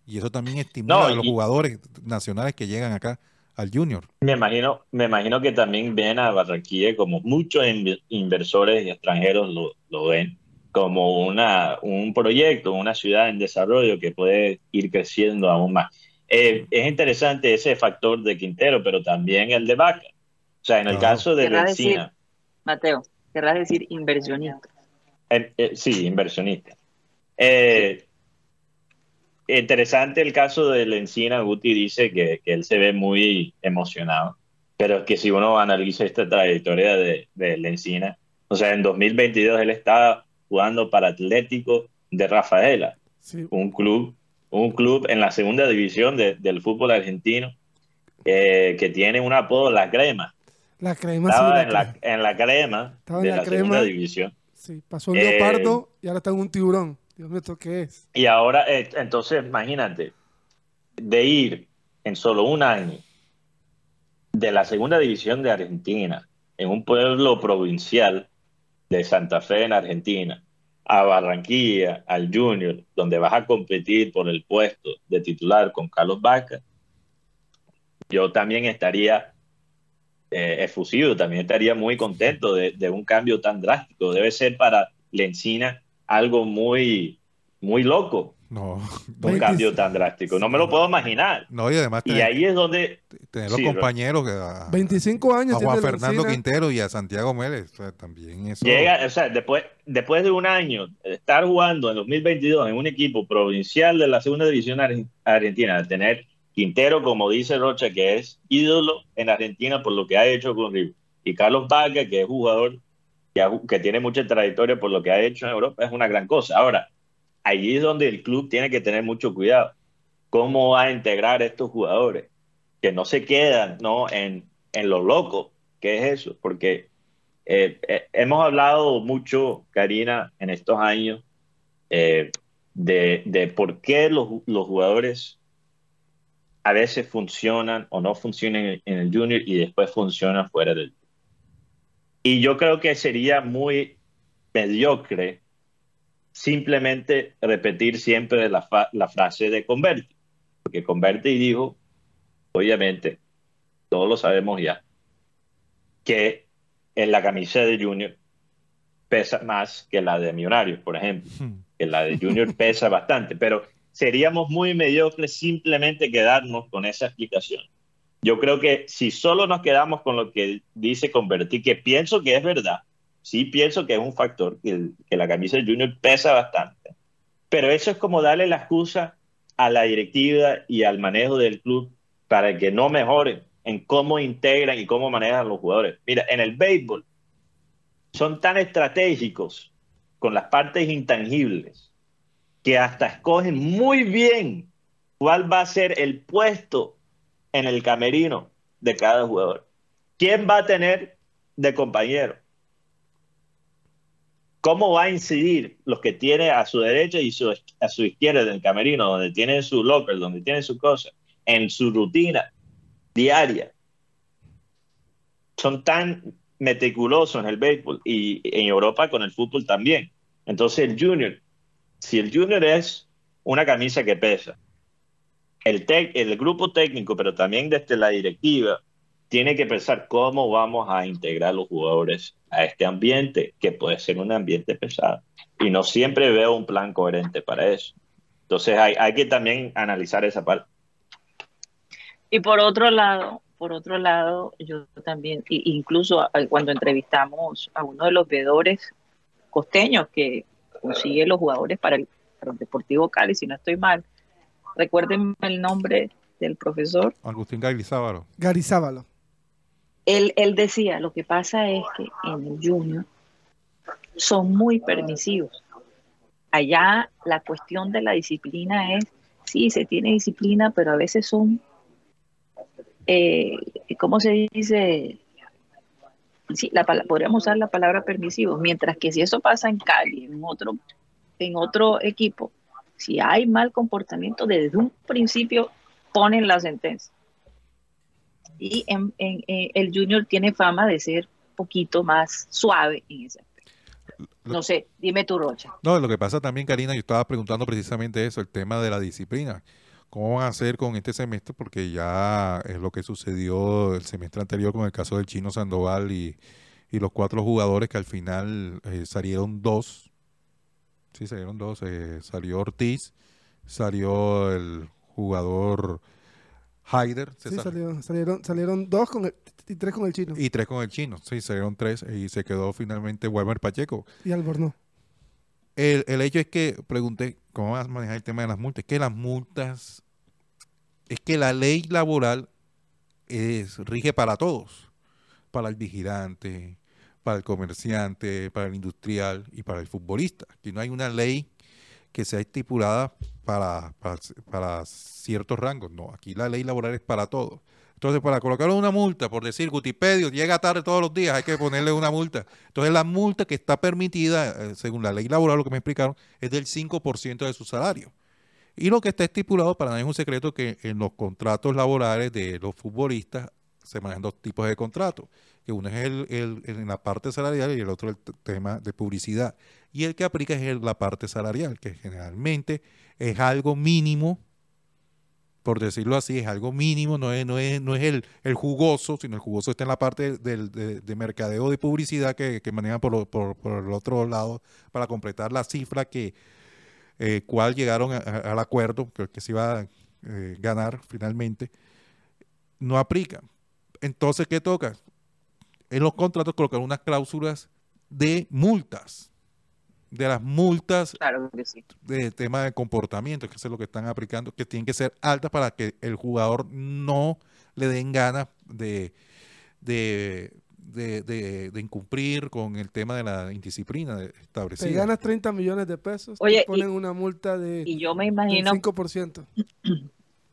Y eso también estimula No, a los y- jugadores nacionales que llegan acá al Junior. Me imagino, me imagino que también ven a Barranquilla como muchos inv- inversores y extranjeros lo, lo ven como una, un proyecto, una ciudad en desarrollo que puede ir creciendo aún más. Eh, es interesante ese factor de Quintero, pero también el de Vaca. O sea, en el Claro. caso de decir, Mateo, querrás decir inversionista. Eh, eh, sí, inversionista. Eh, interesante el caso de Lencina. Guti dice que, que él se ve muy emocionado, pero es que si uno analiza esta trayectoria de, de Lencina, o sea, en 2022 él estaba jugando para Atlético de Rafaela, Sí. un club, un club en la segunda división de- del fútbol argentino eh, que tiene un apodo, La Crema. La crema Estaba en la, crema. en la crema Estaba en de la la crema. segunda división. Sí, pasó un Eh, leopardo y ahora está en un tiburón. Y ahora, eh, entonces, imagínate, de ir en solo un año de la segunda división de Argentina, en un pueblo provincial de Santa Fe en Argentina, a Barranquilla, al Junior, donde vas a competir por el puesto de titular con Carlos Vaca, yo también estaría eh, efusivo, también estaría muy contento de, de un cambio tan drástico. Debe ser para Lencina algo muy, muy loco, No, un cambio tan drástico. No me lo puedo imaginar. no y además Y tener, ahí es donde tener los sí, compañeros que a, 25 años a Juan tiene Fernando. Quintero y a Santiago Mérez, o sea, también eso. llega, o sea, después, después de un año de estar jugando en 2022 en un equipo provincial de la segunda división ar- argentina, de tener Quintero, como dice Rocha, que es ídolo en Argentina por lo que ha hecho con River, y Carlos Vaca, que es jugador que, ha- que tiene mucha trayectoria por lo que ha hecho en Europa, es una gran cosa. Ahora, allí es donde el club tiene que tener mucho cuidado. ¿Cómo va a integrar a estos jugadores? Que no se quedan ¿no? En, en lo loco, que es eso, porque eh, eh, hemos hablado mucho, Karina, en estos años, eh, de, de por qué los, los jugadores a veces funcionan o no funcionan en, en el junior y después funcionan fuera del Y yo creo que sería muy mediocre simplemente repetir siempre la, frase de Converti, porque Converti dijo, obviamente, todos lo sabemos ya, que en la camisa de Junior pesa más que la de Millonarios, por ejemplo, Hmm. que la de Junior pesa bastante, pero seríamos muy mediocres simplemente quedarnos con esa explicación. Yo creo que si solo nos quedamos con lo que dice Converti, que pienso que es verdad, sí pienso que es un factor, que, el- que la camisa de Junior pesa bastante, pero eso es como darle la excusa a la directiva y al manejo del club para que no mejoren en cómo integran y cómo manejan los jugadores. Mira, en el béisbol son tan estratégicos con las partes intangibles que hasta escogen muy bien cuál va a ser el puesto en el camerino de cada jugador. ¿Quién va a tener de compañero? ¿Cómo va a incidir los que tiene a su derecha y a su izquierda del camerino, donde tiene su locker, donde tiene su cosa, en su rutina diaria? Son tan meticulosos en el béisbol y en Europa con el fútbol también. Entonces el junior, si el junior es una camisa que pesa, el, tec- el grupo técnico, pero también desde la directiva, tiene que pensar cómo vamos a integrar los jugadores a este ambiente, que puede ser un ambiente pesado. Y no siempre veo un plan coherente para eso. Entonces hay, hay que también analizar esa parte. Y por otro lado, por otro lado, yo también, incluso cuando entrevistamos a uno de los veedores costeños que consigue los jugadores para el, para el Deportivo Cali, si no estoy mal, recuerden el nombre del profesor. Agustín Gaglizábalo. Garizábalo. Él, él decía, lo que pasa es que en el junior son muy permisivos. allá la cuestión de la disciplina es, sí, se tiene disciplina, pero a veces son, eh, ¿cómo se dice? Sí, la, podríamos usar la palabra permisivo, mientras que si eso pasa en Cali, en otro, en otro equipo, si hay mal comportamiento desde un principio, ponen la sentencia. Y en, el junior tiene fama de ser un poquito más suave en ese. No sé, dime tu Rocha. No, lo que pasa también, Karina, yo estaba preguntando precisamente eso, el tema de la disciplina. ¿Cómo van a hacer con este semestre? Porque ya es lo que sucedió el semestre anterior con el caso del chino Sandoval y, los cuatro jugadores que al final eh, salieron dos. Sí, salieron dos. Eh, salió Ortiz, salió el jugador Haider. Sí, salieron, salieron dos con y tres con el chino. Y tres con el chino, sí, salieron tres y se quedó finalmente Weber Pacheco. Y Alborno. El, el hecho es que pregunté cómo vas a manejar el tema de las multas. Es que las multas, es que la ley laboral es, rige para todos, para el vigilante, para el comerciante, para el industrial y para el futbolista. Aquí no hay una ley que sea estipulada para, para, ciertos rangos. No, aquí la ley laboral es para todos. Entonces, para colocarle una multa, por decir Gutipedio llega tarde todos los días, hay que ponerle una multa. Entonces, la multa que está permitida, eh, según la ley laboral, lo que me explicaron, es del 5% de su salario. Y lo que está estipulado, para nadie es un secreto, que en los contratos laborales de los futbolistas se manejan dos tipos de contratos, que uno es el, en la parte salarial y el otro el tema de publicidad. Y el que aplica es la parte salarial, que generalmente es algo mínimo, por decirlo así, es algo mínimo, no es, no es, no es el, el jugoso, sino el jugoso está en la parte del, de, mercadeo de publicidad que, que manejan por, por, por, el otro lado para completar la cifra que eh, cual llegaron al acuerdo, que, que se iba a eh, ganar finalmente, no aplica. Entonces, ¿qué toca? En los contratos colocar unas cláusulas de multas de las multas de tema de comportamiento, que es lo que están aplicando, que tienen que ser altas para que el jugador no le den ganas de, de, de, incumplir con el tema de la indisciplina establecida. Te ganas 30 millones de pesos, ponen una multa de y yo me imagino, 5%.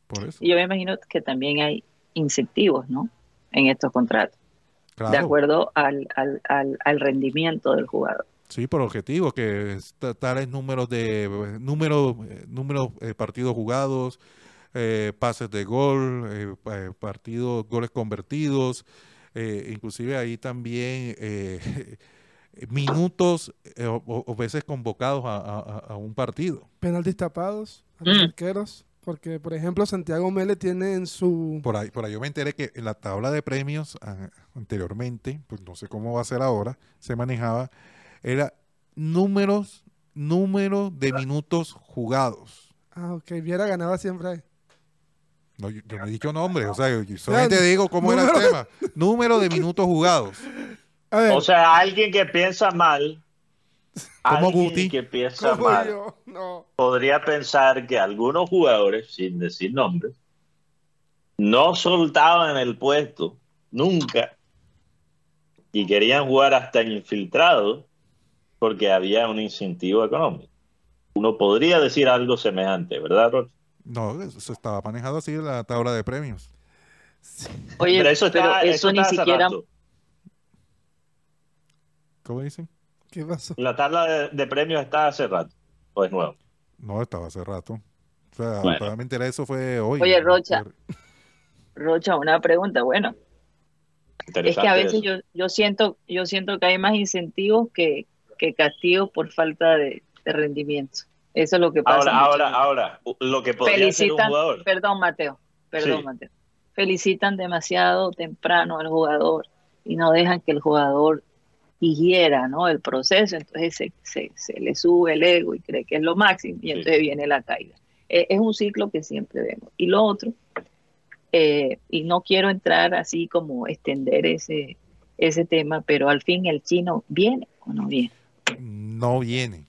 Por eso. Y yo me imagino que también hay incentivos, ¿no? En estos contratos. De acuerdo al, al, al, al rendimiento del jugador. Sí, por objetivo, que tales números de números, eh, números eh, partidos jugados, eh, pases de gol, partidos, goles convertidos, inclusive ahí también minutos o, veces convocados a, un partido. Penaltis tapados a los mm. arqueros, porque por ejemplo Santiago Mele tiene en su... Por ahí, por ahí yo me enteré que en la tabla de premios ah, anteriormente, pues no sé cómo va a ser ahora, se manejaba era números, número de minutos jugados. Ah, ok. Viera ganaba siempre No, yo, no he dicho nombre, o sea, yo solamente digo cómo era el tema. Número de minutos jugados. O sea, alguien que piensa mal, como alguien que piensa mal, podría pensar que algunos jugadores, sin decir nombres, no soltaban el puesto nunca y querían jugar hasta infiltrados porque había un incentivo económico. Uno podría decir algo semejante, ¿verdad, Roche? No, eso estaba manejado así en la tabla de premios. Oye, pero eso, eso, ni siquiera... ¿Cómo dicen? ¿Qué pasó? La tabla de, premios está hace rato, o es nuevo. No, estaba hace rato. O sea, probablemente eso fue hoy. Oye, Rocha, Rocha, una pregunta, bueno. Es que a veces yo, yo siento, yo siento que hay más incentivos que, que castigo por falta de, rendimiento. Eso es lo que pasa. Ahora, ahora, ahora, lo que podría Felicitan, un jugador. Perdón, Mateo, perdón, Mateo. Felicitan demasiado temprano al jugador y no dejan que el jugador higiera ¿no? el proceso, entonces se, se, se, le sube el ego y cree que es lo máximo y entonces viene la caída. E, es un ciclo que siempre vemos. Y lo otro, eh, y no quiero entrar así como extender ese, ese tema, pero al fin el chino viene o no viene no viene.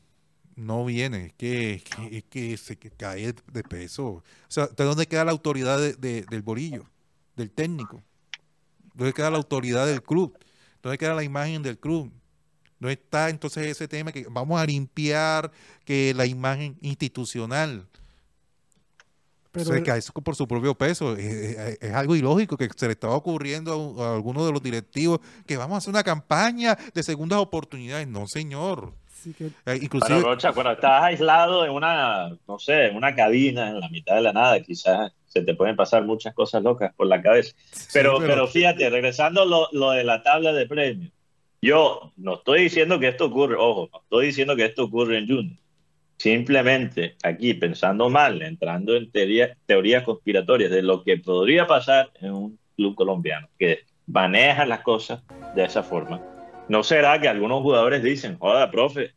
No viene, es que, es que, se cae de peso. O sea, ¿de dónde queda la autoridad del bolillo, del técnico? ¿Dónde queda la autoridad del club? ¿Dónde queda la imagen del club? No está entonces ese tema que vamos a limpiar que la imagen institucional. Pero se cae eso por su propio peso. Es, es- es algo ilógico que se le estaba ocurriendo a, a algunos de los directivos que vamos a hacer una campaña de segundas oportunidades. No, señor. sí que Eh, inclusive, Bueno, Rocha, cuando estás aislado en una, no sé, en una cabina en la mitad de la nada, quizás se te pueden pasar muchas cosas locas por la cabeza. Pero, Sí, pero, fíjate, regresando lo, lo de la tabla de premios, yo no estoy diciendo que esto ocurre, ojo, no estoy diciendo que esto ocurre en Junior. Simplemente aquí pensando mal, entrando en teoría- teorías conspiratorias de lo que podría pasar en un club colombiano que maneja las cosas de esa forma. ¿No será que algunos jugadores dicen, joda, profe,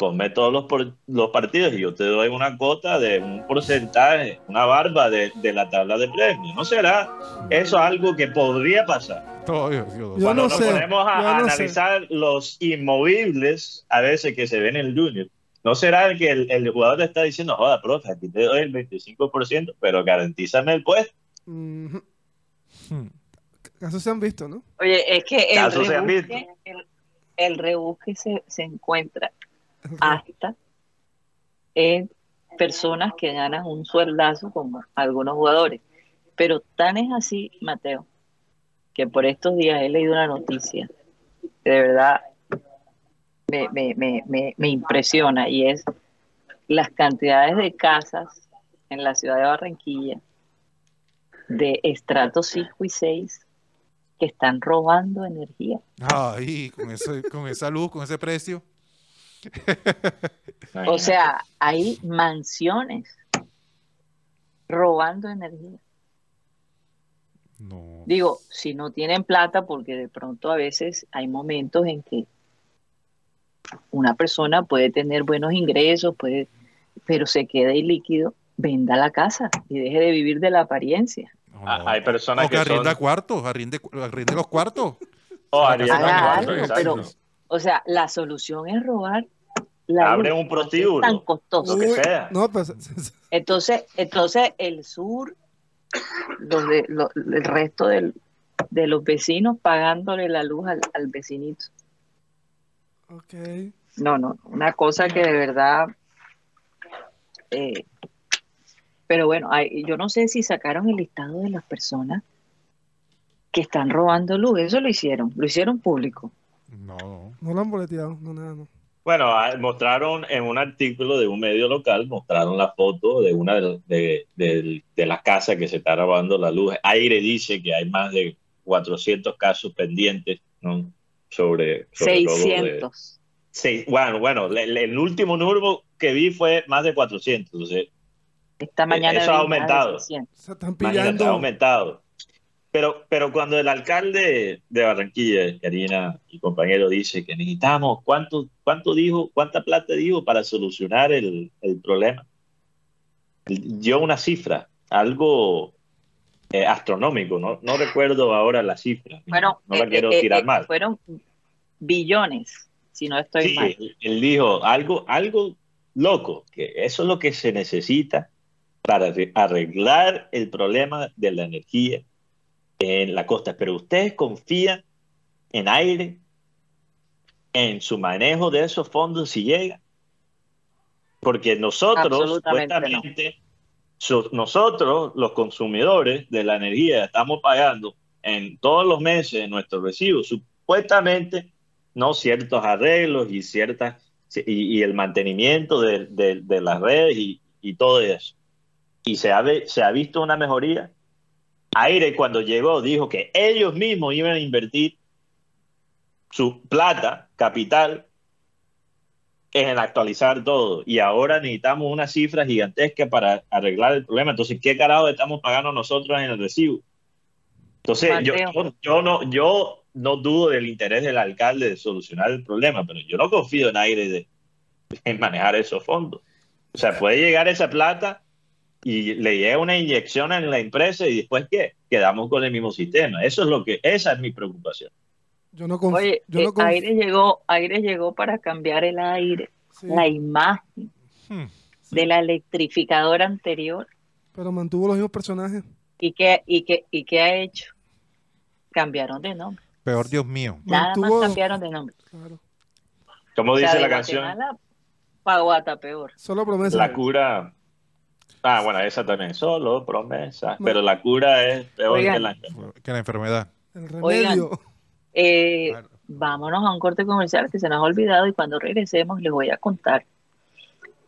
ponme todos los, por- los partidos y yo te doy una cuota de un porcentaje, una barba de, de la tabla de premios? ¿No será eso algo que podría pasar? todo- yo- yo- Yo Cuando no nos sé, ponemos a, yo a no sé. analizar los inmovibles a veces que se ven en el Junior, ¿no será que el, el jugador le está diciendo, joda, profe, aquí te doy el 25%, pero garantízame el puesto? Hmm. casos se han visto, ¿no? Oye, es que el Casos se han rebusque, el, el rebusque se, se encuentra hasta en personas que ganan un sueldazo como algunos jugadores. Pero tan es así, Mateo, que por estos días he leído una noticia que de verdad me, me, me, me, impresiona y es las cantidades de casas en la ciudad de Barranquilla de estrato 5 y 6 que están robando energía. Ay, con, ese, con esa luz, con ese precio. O sea, hay mansiones robando energía. No. Digo, si no tienen plata, porque de pronto a veces hay momentos en que una persona puede tener buenos ingresos, puede, pero se queda ilíquido, venda la casa y deje de vivir de la apariencia. no, Ah, no. hay personas O que que son- arrienda cuartos, arriende, arriende los cuartos. O harían Haga daño, algo, exacto. pero, o sea, la solución es robar la Abren luz, un prostíbulo, tan costoso. lo que sea. No, se- Entonces, entonces el sur, los de, lo- el resto del- de los vecinos pagándole la luz al, al vecinito. ok. No, no, una cosa que de verdad. eh, pero bueno, hay- yo no sé si sacaron el listado de las personas que están robando luz. Eso lo hicieron, lo hicieron público. No, no. No lo han boleteado, no, nada, no. Bueno, ah, mostraron en un artículo de un medio local, mostraron la foto de una de, de, de- de las casas que se está robando la luz. Aire dice que hay más de 400 casos pendientes ¿no? sobre, sobre robo de- 600. Sí, bueno, bueno, el último número que vi fue más de 400. Entonces, Esta mañana eso ha aumentado. 600. Se están imagínate, ha pillando. aumentado. Pero, pero cuando el alcalde de Barranquilla, Karina y compañero, dice que necesitamos, ¿cuánto, cuánto dijo, cuánta plata dijo para solucionar el, el problema? Dio una cifra, algo eh, astronómico, ¿no? No recuerdo ahora la cifra. Fueron, no la eh, quiero eh, tirar mal. fueron billones, si no estoy Sí, mal. él- dijo algo, algo loco, que eso es lo que se necesita para arre- arreglar el problema de la energía en la costa. Pero ustedes confían en aire, en su manejo de esos fondos si llega. Porque nosotros, no. supuestamente, so- nosotros, los consumidores de la energía, estamos pagando en todos los meses nuestros recibos, supuestamente no ciertos arreglos y ciertas y, y el mantenimiento de, de- de las redes y, y todo eso. Y se ha, se ha visto una mejoría. Aire cuando llegó dijo que ellos mismos iban a invertir su plata, capital, en actualizar todo. Y ahora necesitamos una cifra gigantesca para arreglar el problema. Entonces, ¿qué carajo estamos pagando nosotros en el recibo? Entonces, yo, Mateo. yo, yo no, yo no dudo del interés del alcalde de solucionar el problema, pero yo no confío en aire de, en manejar esos fondos. O sea, puede llegar esa plata y le llega una inyección en la empresa y después ¿qué? Quedamos con el mismo sistema. Eso es lo que, esa es mi preocupación. Yo no confío. Oye, yo eh, no conf- aire llegó, aire llegó para cambiar el aire, sí, la imagen Hmm. de la electrificadora anterior. pero mantuvo los mismos personajes. ¿Y qué, y qué, y qué ha hecho? Cambiaron de nombre. Peor Dios mío. Nada Mantuvo- más cambiaron de nombre. Claro. ¿Cómo O sea, dice la canción? Guatemala pa' Guata peor. Solo promesa. La cura. Ah, bueno, esa también, solo promesa. Pero la cura es peor Oigan. que la Que la enfermedad. El Oigan. Eh, Claro. vámonos a un corte comercial que se nos ha olvidado y cuando regresemos les voy a contar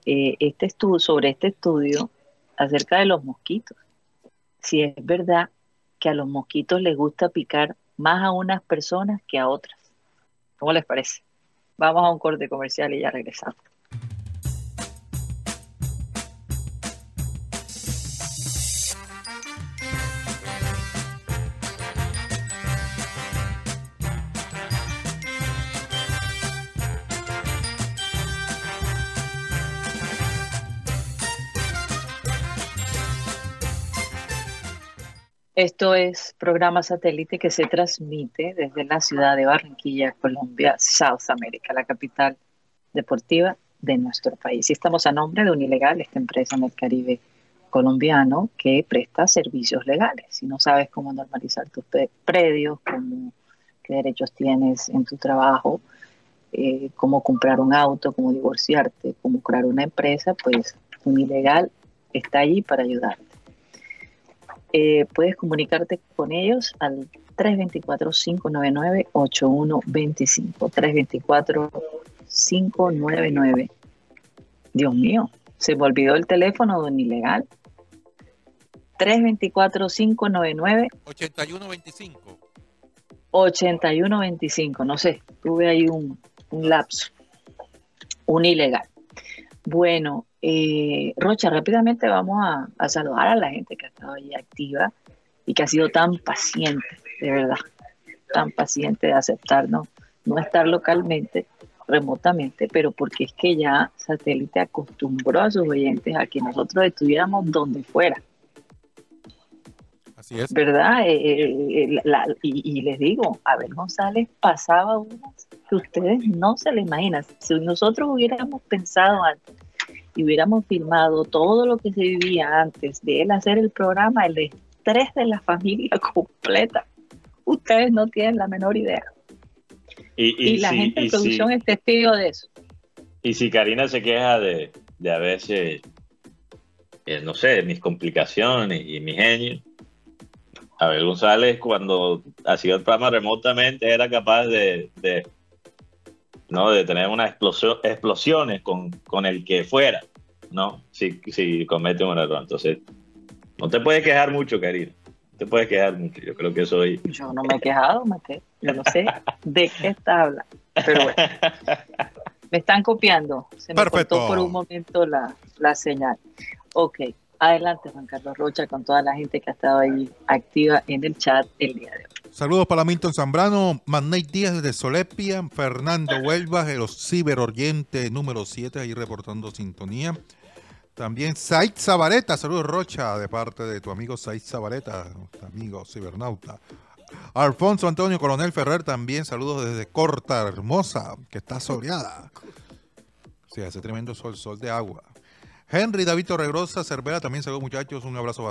eh, este estudio, sobre este estudio acerca de los mosquitos. Si es verdad que a los mosquitos les gusta picar más a unas personas que a otras. ¿Cómo les parece? Vamos a un corte comercial y ya regresamos. Esto es programa satélite que se transmite desde la ciudad de Barranquilla, Colombia, South America, la capital deportiva de nuestro país. Y estamos a nombre de Unilegal, esta empresa en el Caribe colombiano que presta servicios legales. Si no sabes cómo normalizar tus predios, cómo, qué derechos tienes en tu trabajo, eh, cómo comprar un auto, cómo divorciarte, cómo crear una empresa, pues Unilegal está allí para ayudarte. Eh, puedes comunicarte con ellos al 324-599-8125. 324-599. Dios mío, se me olvidó el teléfono de un ilegal. 324-599 8125. 8125, no sé, tuve ahí un, un lapso, un ilegal. Bueno, eh, Rocha, rápidamente vamos a, a saludar a la gente que ha estado ahí activa y que ha sido tan paciente, de verdad, tan paciente de aceptarnos, no estar localmente, remotamente, pero porque es que ya Satélite acostumbró a sus oyentes a que nosotros estuviéramos donde fuera. Así es. ¿verdad? Eh, eh, eh, la- la- y, y les digo, Abel González pasaba unas que ustedes no se le imaginan. Si nosotros hubiéramos pensado antes y hubiéramos filmado todo lo que se vivía antes de él hacer el programa, el estrés de la familia completa, ustedes no tienen la menor idea. Y, Y, y la si- gente de si- producción es testigo de eso. Y si Karina se queja de, de a veces, eh, no sé, mis complicaciones y mi genio, Abel González cuando hacía el programa remotamente era capaz de, de, ¿no? de tener unas explosio- explosiones con, con el que fuera, ¿no? Si, si comete un error. Entonces, no te puedes quejar mucho, Karina. No te puedes quejar mucho. Yo creo que soy... Yo no me he quejado, Mateo. Yo no sé de qué está hablando. Pero bueno, me están copiando. Se me Perfecto. cortó por un momento la, la señal. Ok, adelante Juan Carlos Rocha con toda la gente que ha estado ahí activa en el chat el día de hoy. Saludos para Milton Zambrano, Magnay Díaz de Solepia, Fernando Huelva, de los Ciberoriente número 7, ahí reportando sintonía. También Said Zabaleta, saludos Rocha, de parte de tu amigo Said Zabaleta, amigo cibernauta. Alfonso Antonio Coronel Ferrer también, saludos desde Corta Hermosa, que está soleada. Sí, hace tremendo sol, sol de agua. Henry David Torregrosa, Cervera, también saludos muchachos, un abrazo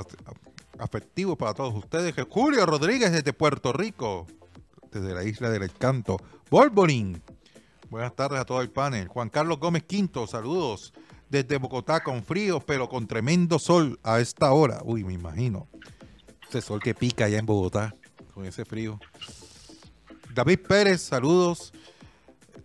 afectivo para todos ustedes. Julio Rodríguez desde Puerto Rico, desde la isla del Encanto. Bolbolín, buenas tardes a todo el panel. Juan Carlos Gómez Quinto, saludos desde Bogotá con frío, pero con tremendo sol a esta hora. Uy, me imagino. Ese sol que pica allá en Bogotá, con ese frío. David Pérez, saludos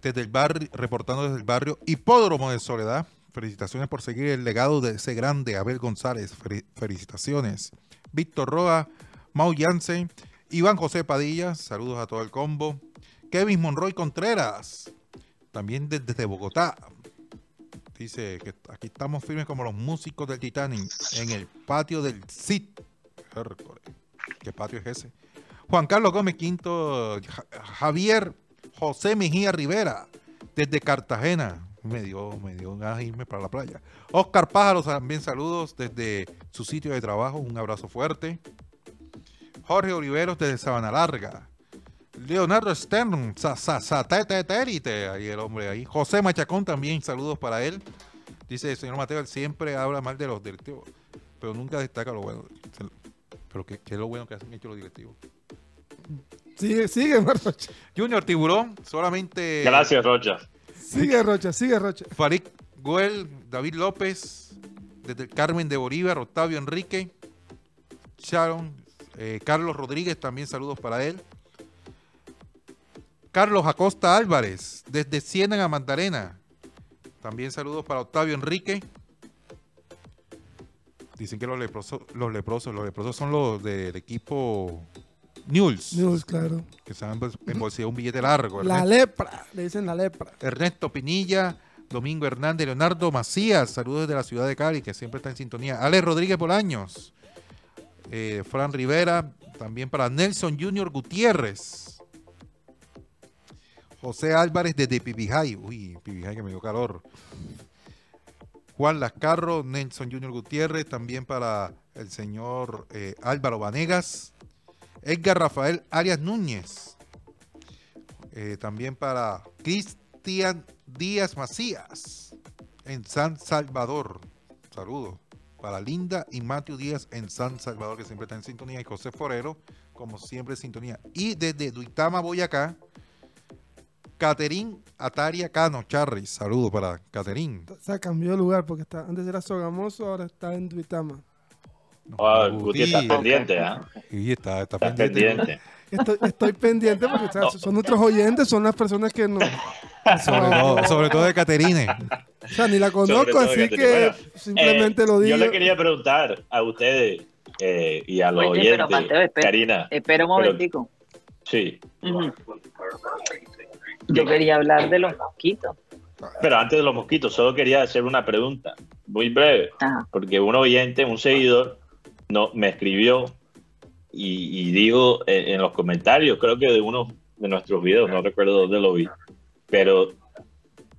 desde el barrio, reportando desde el barrio Hipódromo de Soledad. Felicitaciones por seguir el legado de ese grande Abel González. Fel- Felicitaciones. Víctor Roa, Mau Jansen, Iván José Padilla, saludos a todo el combo. Kevin Monroy Contreras, también de- desde Bogotá. Dice que aquí estamos firmes como los músicos del Titanic en el patio del CIT. ¿Qué patio es ese? Juan Carlos Gómez Quinto, Ja- Javier José Mejía Rivera, desde Cartagena. Me dio, me dio ganas de irme para la playa. Oscar Pájaro, también saludos desde su sitio de trabajo. Un abrazo fuerte. Jorge Oliveros desde Sabana Larga. Leonardo Stern, ahí el hombre ahí. José Machacón también, saludos para él. Dice el señor Mateo, él siempre habla mal de los directivos, pero nunca destaca lo bueno. Pero ¿qué, qué es lo bueno que han hecho los directivos? Sigue, sigue. Junior Tiburón, solamente... Gracias, Rocha. Sigue Rocha, sigue Rocha. Farid Güell, David López, desde Carmen de Bolívar, Octavio Enrique, Sharon, eh, Carlos Rodríguez, también saludos para él. Carlos Acosta Álvarez, desde Ciénaga Magdalena, también saludos para Octavio Enrique. Dicen que los leprosos, los leprosos, los leprosos son los del equipo News, News, claro. que se han embolsillado un billete largo. La Ernesto- lepra, le dicen la lepra. Ernesto Pinilla, Domingo Hernández, Leonardo Macías, saludos desde la ciudad de Cali, que siempre está en sintonía. Ale Rodríguez Bolaños, eh, Fran Rivera, también para Nelson Junior Gutiérrez. José Álvarez desde Pibijay, uy, Pibijay que me dio calor. Juan Lascarro, Nelson Junior Gutiérrez, también para el señor eh, Álvaro Vanegas. Edgar Rafael Arias Núñez, eh, también para Cristian Díaz Macías en San Salvador. Saludos. Para Linda y Matthew Díaz en San Salvador, que siempre está en sintonía. Y José Forero, como siempre, en sintonía. Y desde Duitama, Boyacá, Caterín Ataria Cano Charri. Saludos para Caterín. O sea, cambió de lugar porque está, antes era Sogamoso, ahora está en Duitama. Ah, Guti está pendiente, ¿ah? Y está, está Está pendiente. pendiente. Estoy, estoy pendiente porque o sea, son nuestros oyentes, son las personas que no. Sobre todo, sobre todo de Caterine. O sea, ni la conozco, así que- que bueno, simplemente Eh, lo digo. Yo le quería preguntar a ustedes eh, y a los Oye, pero oyentes, Mateo, espera, Karina. espera un pero- momentico. Sí, Ujú. Yo quería hablar de los mosquitos. pero antes de los mosquitos, solo quería hacer una pregunta, muy breve, Ajá. porque un oyente, un seguidor, no, me escribió y, y dijo en, en los comentarios, creo que de uno de nuestros videos, no recuerdo dónde lo vi, pero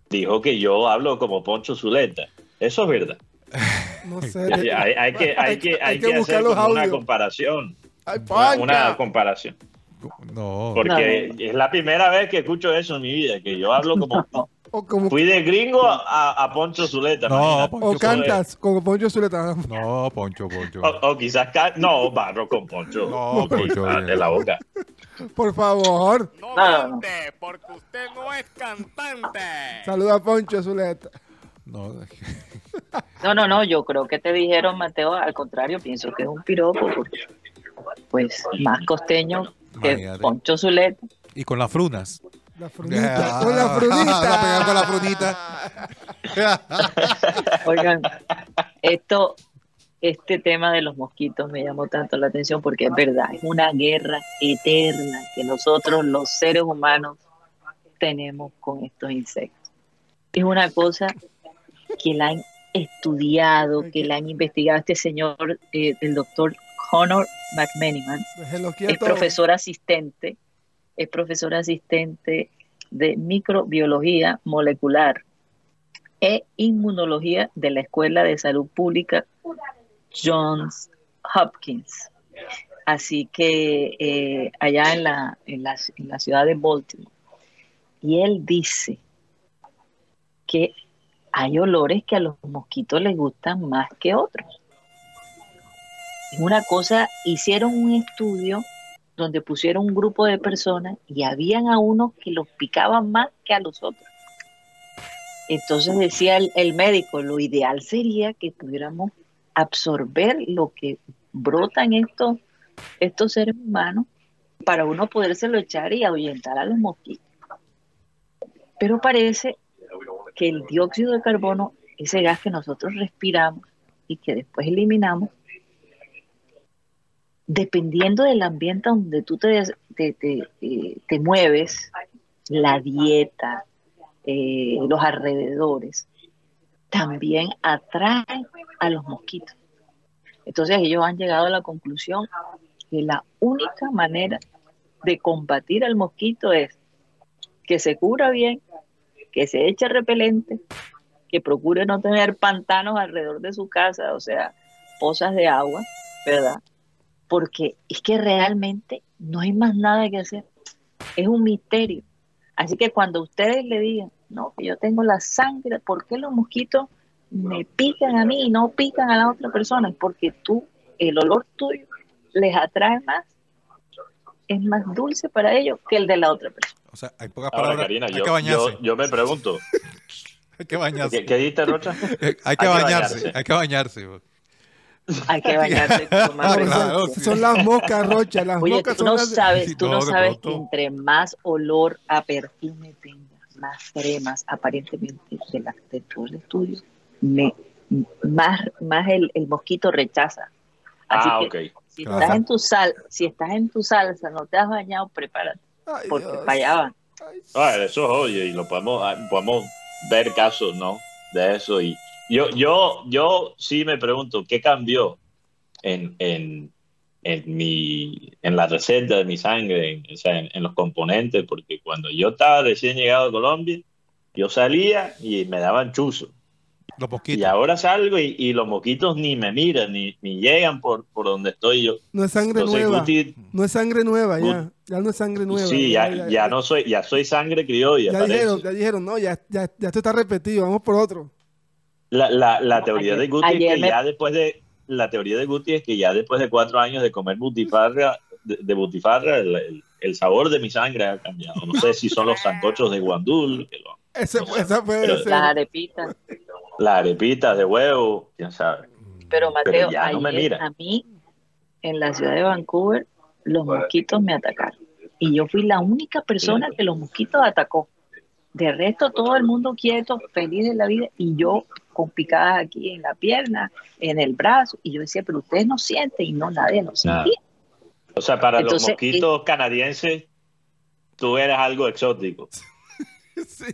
dijo que yo hablo como Poncho Zuleta. Eso es verdad. No sé. Hay, hay- hay que, hay que, hay que buscar hacer una comparación. ¡Ay, Una, una comparación. No. Porque es la primera vez que escucho eso en mi vida, que yo hablo como... O como Fui de gringo a, a Poncho Zuleta. No. Poncho o cantas como Poncho Zuleta. No, Poncho, Poncho. O, o quizás... No, barro con Poncho. No, Poncho, ah. En la boca. Por favor, No No, no, no. cante, porque usted no es cantante. saluda a Poncho Zuleta. No, No, no, no, yo creo que te dijeron, Mateo, al contrario, pienso que es un piropo, porque, pues más costeño que. Poncho Zuleta. y con las frunas. La frunita. Ah, con la va a pegar con la frunita. frunita. Oigan, esto, este tema de los mosquitos me llamó tanto la atención porque es verdad, es una guerra eterna que nosotros los seres humanos tenemos con estos insectos. Es una cosa que la han estudiado, que la han investigado este señor, eh, el doctor Connor McMeniman, Déjenlo es profesor asistente, es profesor asistente de microbiología molecular e inmunología de la Escuela de Salud Pública Johns Hopkins. Así que eh, allá en la, en, la, en la ciudad de Baltimore. Y él dice que hay olores que a los mosquitos les gustan más que otros. Es una cosa, hicieron un estudio donde pusieron un grupo de personas y habían a unos que los picaban más que a los otros. Entonces decía el, médico, lo ideal sería que pudiéramos absorber lo que brotan estos, estos seres humanos para uno podérselo echar y ahuyentar a los mosquitos. Pero parece que el dióxido de carbono, ese gas que nosotros respiramos y que después eliminamos, dependiendo del ambiente donde tú te, te, te, eh, te mueves, la dieta, eh, los alrededores, también atraen a los mosquitos. Entonces ellos han llegado a la conclusión que la única manera de combatir al mosquito es que se cubra bien, que se eche repelente, que procure no tener pantanos alrededor de su casa, o sea, pozas de agua, ¿verdad? Porque es que realmente no hay más nada que hacer. Es un misterio. Así que cuando ustedes le digan, no, que yo tengo la sangre, ¿por qué los mosquitos me pican a mí y no pican a la otra persona? Porque tú, el olor tuyo les atrae más, es más dulce para ellos que el de la otra persona. O sea, hay pocas Ahora, palabras. Karina, hay yo, que bañarse. yo, yo me pregunto, hay que bañarse. ¿qué, qué Rocha? hay que bañarse. Hay que bañarse. Hay que bañarse con más claro, sí. Son las moscas, Rocha. Las Oye, moscas tú son no sabes, Sí, tú no, sabes que entre más olor a perfume tenga, más cremas, aparentemente de, la, de todo el estudio, me, más, más el, el mosquito rechaza. Así Ah, que ok. si Claro. estás en tu sal, si estás en tu salsa, no te has bañado, prepárate, Ay, porque Dios. para allá van. Ay, Ah, eso es obvio y lo podemos, ah, podemos ver casos, ¿no? De eso. Y yo, yo, yo sí me pregunto, ¿qué cambió en, en, en, mi, en la receta de mi sangre, en, o sea, en, en los componentes? Porque cuando yo estaba recién llegado a Colombia, yo salía y me daban chuzo. Los Y mosquitos. ahora salgo y, y los moquitos ni me miran, ni, ni llegan por, por donde estoy yo. No es sangre Entonces, nueva. Guti, No es sangre nueva, ya. Ya no es sangre nueva. sí, ya, ya no soy, ya soy sangre criolla. Ya parece. dijeron, ya dijeron, no, ya, ya, ya esto está repetido, vamos por otro. La, la, la teoría Ayer- de Guti es que me- ya después de la teoría de Guti es que ya después de cuatro años de comer butifarra, de, de butifarra, el, el- el sabor de mi sangre ha cambiado. No sé si son los sancochos de guandul, que lo- Ese, esa puede Pero- ser. Arepitas de huevo, quién sabe. Pero Mateo, ya no me ayer mira. a mí en la ciudad de Vancouver los mosquitos me atacaron y yo fui la única persona que los mosquitos atacó. De resto todo el mundo quieto, feliz de la vida y yo con picadas aquí en la pierna, en el brazo y yo decía, pero ustedes no sienten y no nadie lo Nada. sentía. O sea, para Entonces, los mosquitos canadienses, tú eres algo exótico. Sí,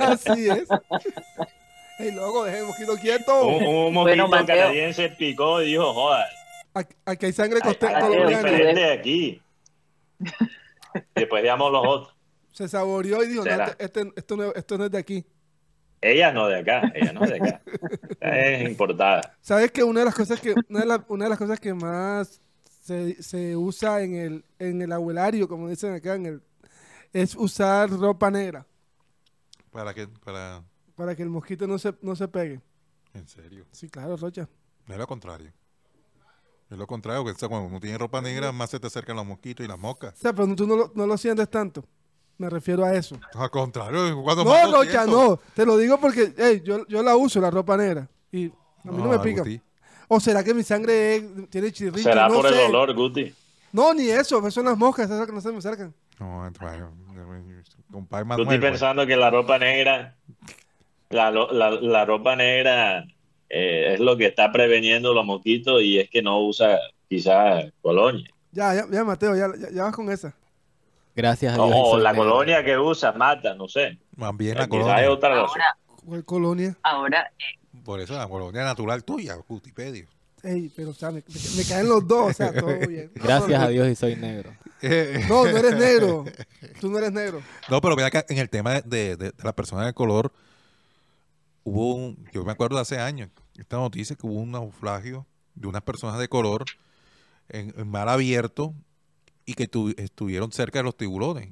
así es. Ey, loco, deje el mosquito quieto. Un, un mosquito Bueno, canadiense picó y dijo, joder, Aquí, hay sangre colombiana. diferente de aquí. Después veamos los otros. Se saboreó y dijo, no, este- este- esto, no, esto no es de aquí. Ella no de acá, ella no de acá. Es importada. ¿Sabes que una de las cosas que una de, la- una de las cosas que más se, se usa en el en el abuelario, como dicen acá, en el, es usar ropa negra ¿Para qué? Para... para que el mosquito no se no se pegue? En serio. Sí, claro, Rocha. No es lo contrario. Es lo contrario, que o sea, cuando uno tiene ropa negra, más se te acercan los mosquitos y las moscas. O sea, pero tú no lo, no lo sientes tanto. Me refiero a eso. Al contrario, cuando No, Rocha, siento. no. Te lo digo porque yo, yo la uso, la ropa negra. Y a mí no, me pica. Agustín. ¿O será que mi sangre es- tiene chirrito? Será no por el olor, Guti. No, ni eso. Esas son las moscas, esas que no se me acercan. No, bueno, compadre Guti Manuel. pues. pensando que la ropa negra, la, la, la ropa negra eh, es lo que está preveniendo los mosquitos y es que no usa quizás colonia. Ya, ya, ya, Mateo, ya, ya, ya vas con esa. Gracias a Dios. y O la colonia que usa mata, no sé. Más bien la colonia. otra. Ahora, ¿Cuál colonia? ahora Por eso la colonia natural tuya, Wikipedia. Ey, pero, o sea, me, caen los dos, o sea, todo bien. Gracias a Dios y soy negro. No, no eres negro. Tú no eres negro. No, pero vea que en el tema de, de- de las personas de color, hubo un, yo me acuerdo de hace años, esta noticia que hubo un naufragio de unas personas de color en, en mar abierto y que tu- estuvieron cerca de los tiburones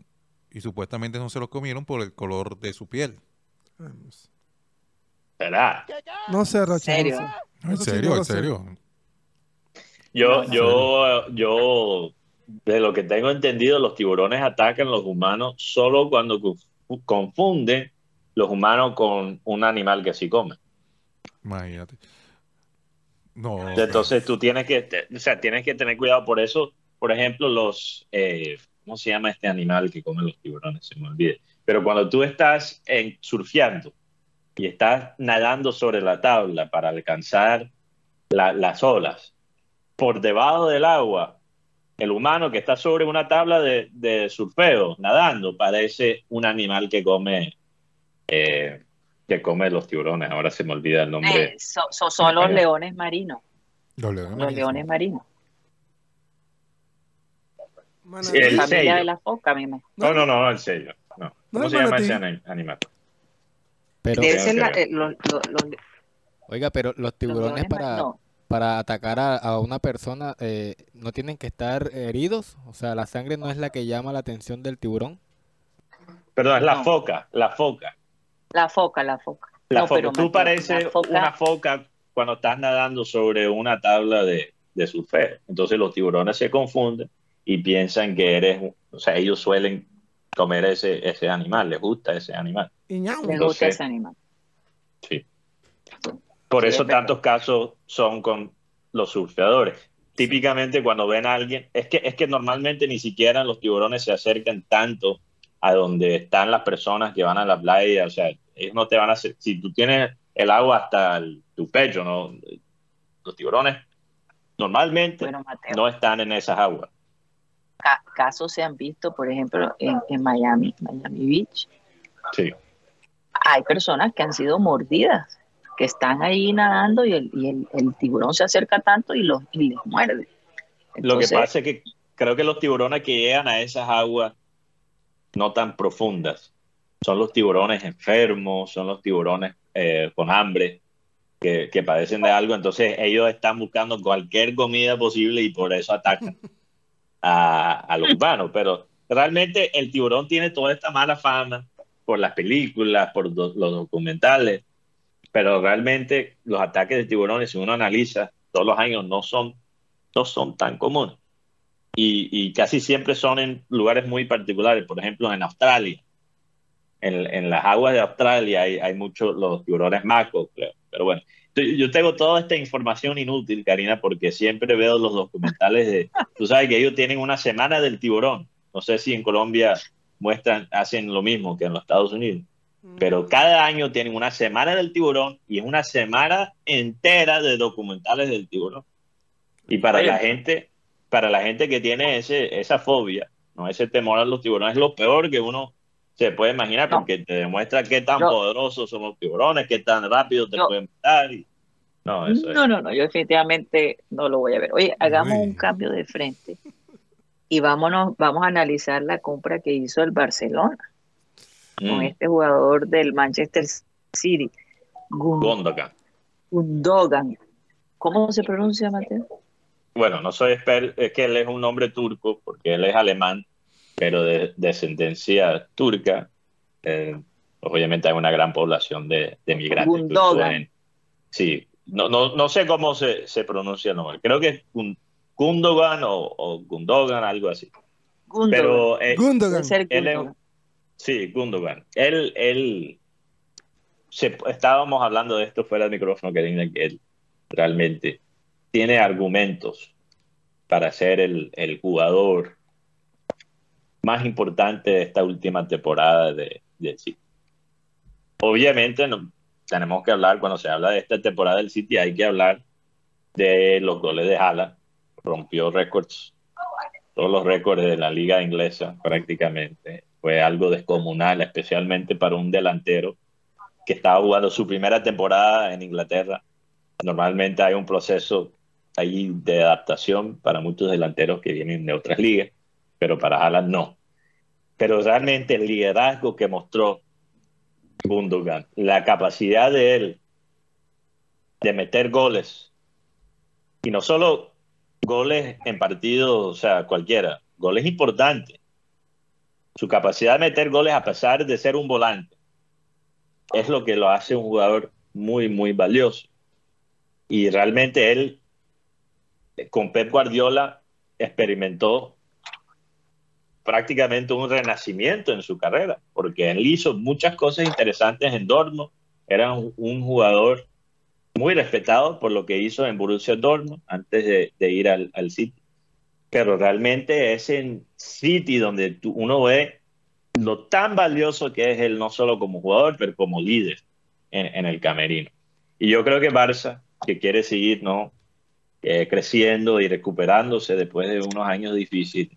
y supuestamente no se los comieron por el color de su piel. ¿Verdad? No sé, Rocha. ¿Serio? No. En serio, en serio. Yo, yo, yo, de lo que tengo entendido, los tiburones atacan a los humanos solo cuando confu- confunden los humanos con un animal que sí come. Imagínate. No, Entonces tú tienes que, o sea, tienes que tener cuidado. Por eso, por ejemplo, los, eh, ¿cómo se llama este animal que comen los tiburones? Se me olvide. Pero cuando tú estás en, surfeando y estás nadando sobre la tabla para alcanzar la- las olas, por debajo del agua, el humano que está sobre una tabla de, de surfeo, nadando, parece un animal que come, eh, que come los tiburones. Ahora se me olvida el nombre. eh, so- so- son los leones marinos. los leones Los marinos. leones marinos. Manatí. El Familia sello. de la foca, mi me. No, no, no, en serio. No. No ¿Cómo se llama ese ani- animal? Pero, Debe ser la- eh, los- los- los- los oiga, pero los tiburones para, marinos. para atacar a, a una persona eh, no tienen que estar heridos. O sea, la sangre no es la que llama la atención del tiburón. Perdón, es la No. foca, la foca. La foca, la foca. La No, foca. pero, Tú pareces la foca- una foca cuando estás nadando sobre una tabla de, de surfeo. Entonces los tiburones se confunden y piensan que eres, o sea, ellos suelen comer ese, ese animal, les gusta ese animal. Les gusta ese animal. Sí. Por Sí, eso es verdad. tantos casos son con los surfeadores. Típicamente cuando ven a alguien, es que, es que normalmente ni siquiera los tiburones se acercan tanto a donde están las personas que van a la playa. O sea, ellos no te van a hacer, si tú tienes el agua hasta el- tu pecho, ¿no? Los tiburones normalmente Bueno, no están en esas aguas. Ca- casos se han visto, por ejemplo, en, en Miami, Miami Beach. Sí. Hay personas que han sido mordidas, que están ahí nadando y el, y el, el tiburón se acerca tanto y, los, y les muerde. Lo que pasa es que creo que los tiburones que llegan a esas aguas no tan profundas son los tiburones enfermos, son los tiburones eh, con hambre, que, que padecen de algo. Entonces ellos están buscando cualquier comida posible y por eso atacan a, a los humanos. Pero realmente el tiburón tiene toda esta mala fama por las películas, por los documentales. Pero realmente los ataques de tiburones, si uno analiza todos los años, no son no son tan comunes. Y, y casi siempre son en lugares muy particulares, por ejemplo en Australia. En, en las aguas de Australia hay, hay muchos los tiburones macos, creo. Pero bueno, yo- tengo toda esta información inútil, Karina, porque siempre veo los documentales de... Tú sabes que ellos tienen una semana del tiburón. No sé si en Colombia muestran, hacen lo mismo que en los Estados Unidos. Pero cada año tienen una semana del tiburón y es una semana entera de documentales del tiburón. Y para Oye. la gente, para la gente que tiene ese, esa fobia, no ese temor a los tiburones, es lo peor que uno se puede imaginar, No. porque te demuestra qué tan Yo- poderosos son los tiburones, qué tan rápido te Yo- pueden matar. y- No, eso es. No, no, no, yo definitivamente no lo voy a ver. Oye, hagamos Uy. un cambio de frente y vámonos, vamos a analizar la compra que hizo el Barcelona con Mm, este jugador del Manchester City, Gun- Gundogan. Gundogan. ¿Cómo se pronuncia, Mateo? Bueno, no soy experto, es que él es un nombre turco, porque él es alemán, pero de descendencia turca. Eh, obviamente hay una gran población de, de migrantes en- Sí, no, no, no sé cómo se, se pronuncia el nombre. Creo que es Gun- Gundogan o, o Gundogan, algo así. Gundogan. Pero eh, Gundogan. Él es-. Sí, Gundogan. Él, él, se- estábamos hablando de esto fuera del micrófono, Karina, que él realmente tiene argumentos para ser el, el jugador más importante de esta última temporada de, de City. Obviamente no, tenemos que hablar, cuando se habla de esta temporada del City, hay que hablar de los goles de Haaland. Rompió récords, todos los récords de la liga inglesa prácticamente. Fue algo descomunal, especialmente para un delantero que estaba jugando su primera temporada en Inglaterra. Normalmente hay un proceso ahí de adaptación para muchos delanteros que vienen de otras ligas, pero para Haaland no. Pero realmente el liderazgo que mostró Gundogan, la capacidad de él de meter goles, y no solo goles en partidos, o sea, cualquiera, goles importantes. Su capacidad de meter goles a pesar de ser un volante es lo que lo hace un jugador muy, muy valioso. Y realmente él, con Pep Guardiola, experimentó prácticamente un renacimiento en su carrera, porque él hizo muchas cosas interesantes en Dortmund, era un, jugador muy respetado por lo que hizo en Borussia Dortmund antes de, ir al, City. Pero realmente es en City donde uno ve lo tan valioso que es él, no solo como jugador, pero como líder en, en el camerino. Y yo creo que Barça, que quiere seguir ¿no? Eh, creciendo y recuperándose después de unos años difíciles,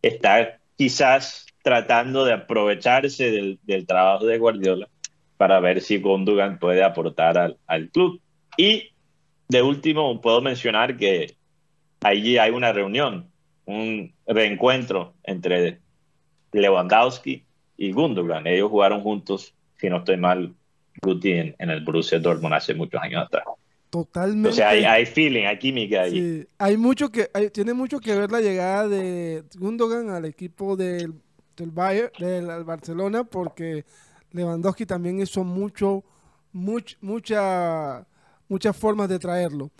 está quizás tratando de aprovecharse del, trabajo de Guardiola para ver si Gundogan puede aportar al, al club. Y de último, puedo mencionar que allí hay una reunión, un reencuentro entre Lewandowski y Gundogan. Ellos jugaron juntos, si no estoy mal, Guti en, en el Borussia Dortmund hace muchos años atrás. Totalmente. O sea, hay, hay feeling, hay química ahí. Sí, hay mucho que hay- tiene mucho que ver la llegada de Gundogan al equipo del, del Bayern, del Barcelona, porque Lewandowski también hizo mucho, much- mucha, muchas formas de traerlo.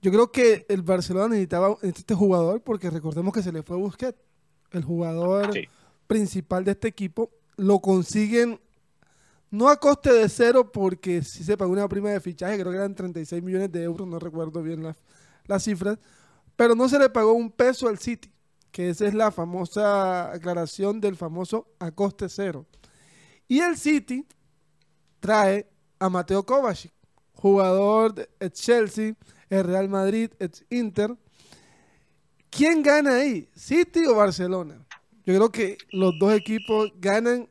Yo creo que el Barcelona necesitaba este jugador porque recordemos que se le fue Busquets, el jugador Sí. principal de este equipo. Lo consiguen no a coste de cero porque sí se pagó una prima de fichaje, creo que eran 36 millones de euros, no recuerdo bien las, cifras, pero no se le pagó un peso al City, que esa es la famosa aclaración del famoso a coste cero. Y el City trae a Mateo Kovacic, jugador de Chelsea, el Real Madrid, ex Inter. ¿Quién gana ahí? ¿City o Barcelona? Yo creo que los dos equipos ganan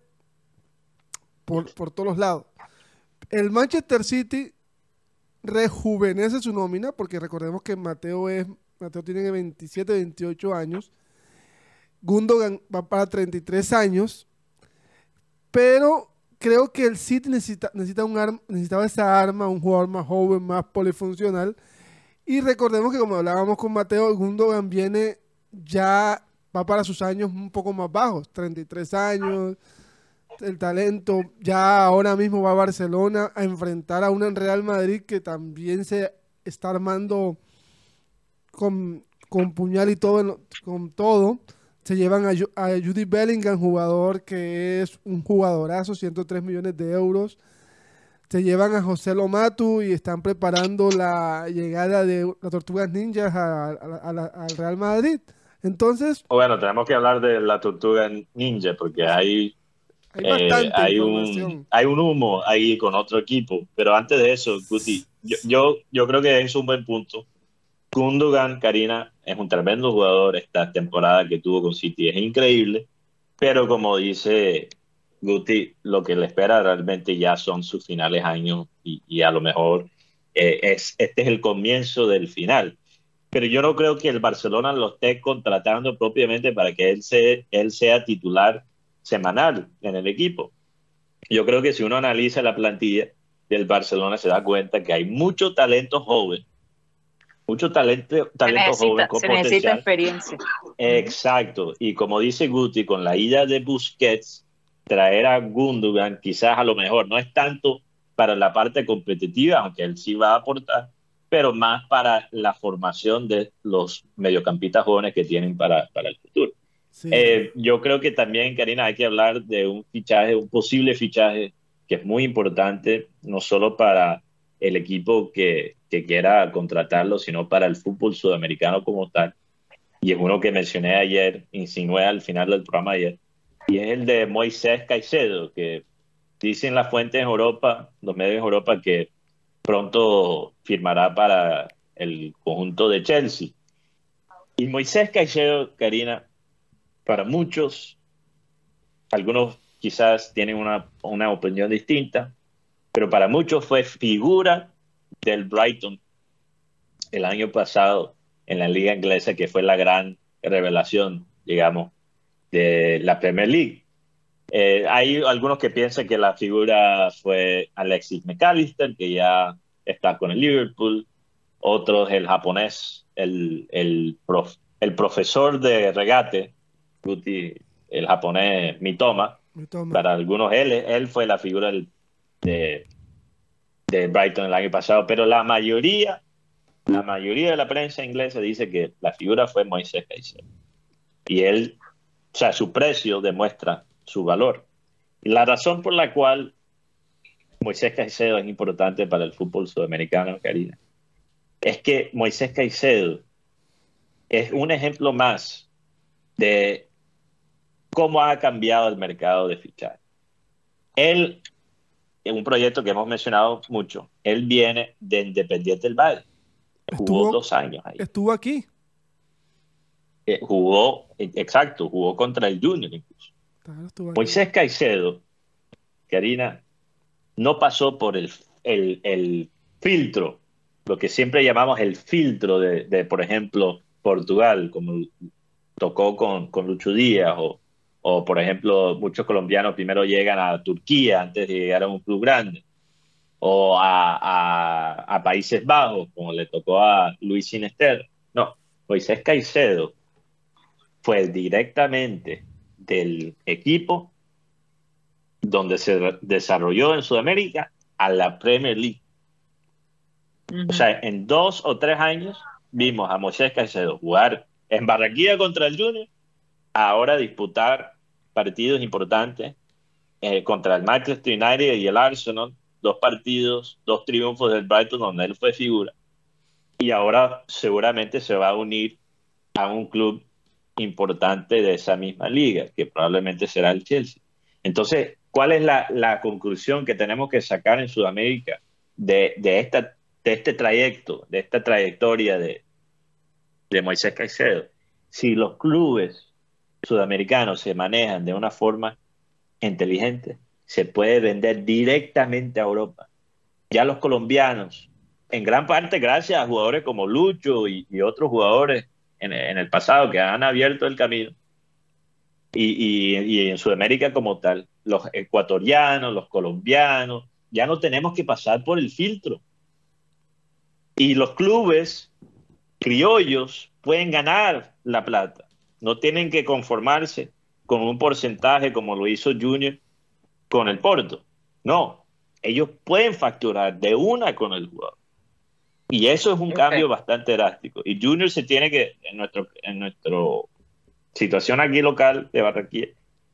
por, todos los lados. El Manchester City rejuvenece su nómina, porque recordemos que Mateo es Mateo tiene 27, 28 años. Gundogan va para 33 años. Pero creo que el City necesita, necesita un arma, necesitaba esa arma, un jugador más joven, más polifuncional. Y recordemos que como hablábamos con Mateo, Gundogan viene ya, va para sus años un poco más bajos, 33 años, el talento, ya ahora mismo va a Barcelona a enfrentar a una en Real Madrid que también se está armando con, con puñal y todo, con todo. Se llevan a, a Judy Bellingham, jugador que es un jugadorazo, 103 millones de euros. Se llevan a José Lomatu y están preparando la llegada de las Tortugas Ninjas al Real Madrid. Entonces, Bueno, tenemos que hablar de la tortuga ninja porque hay, hay eh, hay, un, hay un humo ahí con otro equipo. Pero antes de eso, Guti, yo, yo, yo creo que es un buen punto. Gundogan, Karina, es un tremendo jugador. Esta temporada que tuvo con City es increíble. Pero como dice Guti, lo que le espera realmente ya son sus finales años y, y a lo mejor eh, es, este es el comienzo del final. Pero yo no creo que el Barcelona lo esté contratando propiamente para que él, se, él sea titular semanal en el equipo. Yo creo que si uno analiza la plantilla del Barcelona se da cuenta que hay mucho talento joven, mucho talento, talento joven con se necesita experiencia. Exacto. Y como dice Guti, con la ida de Busquets, traer a Gundogan quizás a lo mejor no es tanto para la parte competitiva, aunque él sí va a aportar, pero más para la formación de los mediocampistas jóvenes que tienen para, para el futuro. Sí. Eh, yo creo que también, Karina, hay que hablar de un fichaje, un posible fichaje que es muy importante, no solo para el equipo que, que quiera contratarlo, sino para el fútbol sudamericano como tal. Y es uno que mencioné ayer, insinué al final del programa ayer, y es el de Moisés Caicedo, que dicen las fuentes en Europa, los medios en Europa, que pronto firmará para el conjunto de Chelsea. Y Moisés Caicedo, Karina, para muchos, algunos quizás tienen una, una opinión distinta, pero para muchos fue figura del Brighton el año pasado en la liga inglesa, que fue la gran revelación, digamos, de la Premier League. Eh, hay algunos que piensan que la figura fue Alexis McAllister, que ya está con el Liverpool, otros el japonés, el, el, prof, el profesor de regate, Guti, el japonés Mitoma, Mitoma. para algunos él, él fue la figura del, de, de Brighton el año pasado, pero la mayoría, la mayoría de la prensa inglesa dice que la figura fue Moisés Caicedo. Y él, o sea, su precio demuestra su valor. Y la razón por la cual Moisés Caicedo es importante para el fútbol sudamericano, Karina, es que Moisés Caicedo es un ejemplo más de cómo ha cambiado el mercado de fichaje. Él, en un proyecto que hemos mencionado mucho, él viene de Independiente del Valle. Jugó Estuvo- dos años ahí. Estuvo aquí. Eh, jugó, eh, exacto, jugó contra el Junior incluso. Claro. Moisés Caicedo, Karina, no pasó por el, el, el filtro, lo que siempre llamamos el filtro de, de, por ejemplo, Portugal, como tocó con, con Lucho Díaz, o, o, por ejemplo, muchos colombianos primero llegan a Turquía antes de llegar a un club grande, o a, a, a Países Bajos, como le tocó a Luis Sinester. No, Moisés Caicedo fue directamente del equipo donde se desarrolló en Sudamérica a la Premier League. O sea, en dos o tres años vimos a Moisés Caicedo jugar en Barranquilla contra el Junior, ahora disputar partidos importantes eh, contra el Manchester United y el Arsenal, dos partidos, dos triunfos del Brighton donde él fue figura. Y ahora seguramente se va a unir a un club importante de esa misma liga, que probablemente será el Chelsea. Entonces, ¿cuál es la, la conclusión que tenemos que sacar en Sudamérica de, de, esta, de este trayecto, de esta trayectoria de, de Moisés Caicedo? Si los clubes sudamericanos se manejan de una forma inteligente, se puede vender directamente a Europa. Ya los colombianos, en gran parte gracias a jugadores como Lucho y, otros jugadores en, el pasado que han abierto el camino, y, en Sudamérica como tal, los ecuatorianos, los colombianos, ya no tenemos que pasar por el filtro. Y los clubes criollos pueden ganar la plata, no tienen que conformarse con un porcentaje como lo hizo Junior con el Porto. No, ellos pueden facturar de una con el jugador. Y eso es un okay. cambio bastante drástico. Y Junior se tiene que, en nuestro, en nuestro situación aquí local de Barranquilla,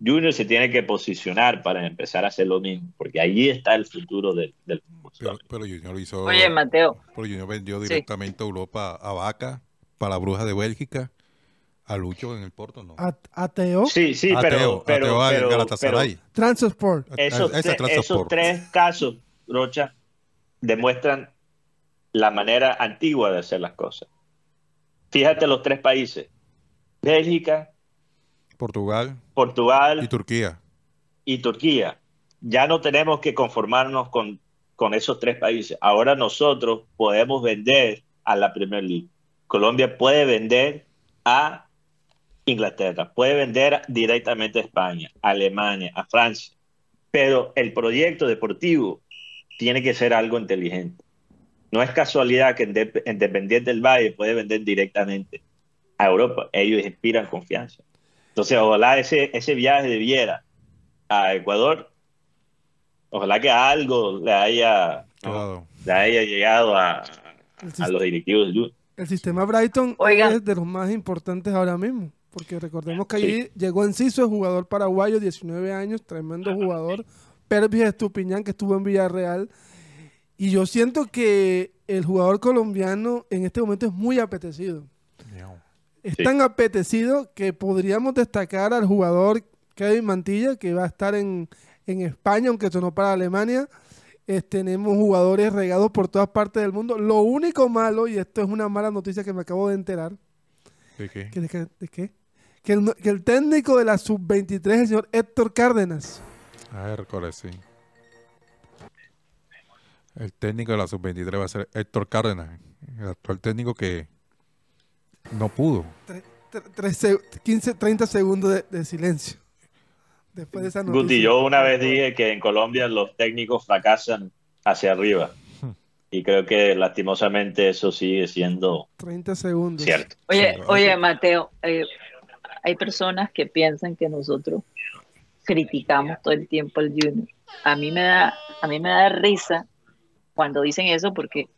Junior se tiene que posicionar para empezar a hacer lo mismo, porque ahí está el futuro del, del fútbol. Pero, pero, Junior hizo. Oye, Mateo. Pero Junior vendió directamente sí. a Europa a Vaca, para la Bruja de Bélgica, a Lucho en el Porto, ¿no? A, ateo. Sí, sí, ateo, pero. pero, ateo pero, Galatasaray. Transport. Esos, Ese tre Transport. esos tres casos, Rocha, demuestran la manera antigua de hacer las cosas. Fíjate los tres países: Bélgica, Portugal, Portugal y Turquía. Y Turquía. Ya no tenemos que conformarnos con, con esos tres países. Ahora nosotros podemos vender a la Premier League. Colombia puede vender a Inglaterra, puede vender directamente a España, a Alemania, a Francia. Pero el proyecto deportivo tiene que ser algo inteligente. No es casualidad que Independiente del Valle puede vender directamente a Europa. Ellos inspiran confianza. Entonces, ojalá ese, ese viaje de Viera a Ecuador, ojalá que algo le haya, Claro. le haya llegado a, a los directivos del. El sistema Brighton Oiga. es de los más importantes ahora mismo. Porque recordemos que allí llegó Enciso, el jugador paraguayo, 19 años, tremendo jugador. Pervis Estupiñán, que estuvo en Villarreal. Y yo siento que el jugador colombiano en este momento es muy apetecido. Es Sí. tan apetecido que podríamos destacar al jugador Kevin Mantilla, que va a estar en, en España, aunque sonó para Alemania. Tenemos jugadores regados por todas partes del mundo. Lo único malo, y esto es una mala noticia que me acabo de enterar, ¿De qué? que, de que- de qué? Que, el, que el técnico de la sub-23, el señor Héctor Cárdenas, A Hércules, sí. El técnico de la sub-23 va a ser Héctor Cárdenas, el actual técnico que no pudo. tre- tre- tres se- 15, 30 segundos de, de silencio. Después de esa noticia. Guti, yo una vez dije que en Colombia los técnicos fracasan hacia arriba. Y creo que lastimosamente eso sigue siendo 30 segundos. cierto. Oye, oye, Mateo, eh, hay personas que piensan que nosotros criticamos todo el tiempo al Junior. A mí me da, a mí me da risa cuando dicen eso porque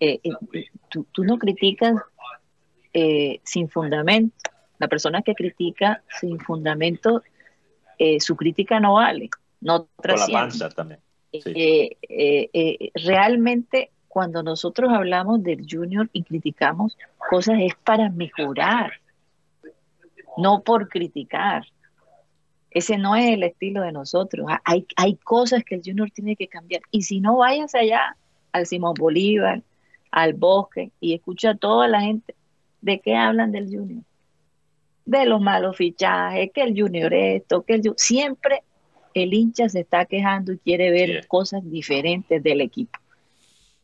eh, eh, tú, tú no criticas eh, sin fundamento. La persona que critica sin fundamento, eh, su crítica no vale, no Con la trasciende. panza también. Eh, eh, eh, realmente cuando nosotros hablamos del junior y criticamos cosas es para mejorar, no por criticar. Ese no es el estilo de nosotros. Ha- Hay, hay cosas que el junior tiene que cambiar. Y si no, vayas allá al Simón Bolívar, al bosque y escucha a toda la gente de qué hablan del junior. De los malos fichajes, que el junior esto, que el Ju- siempre el hincha se está quejando y quiere ver cosas diferentes del equipo.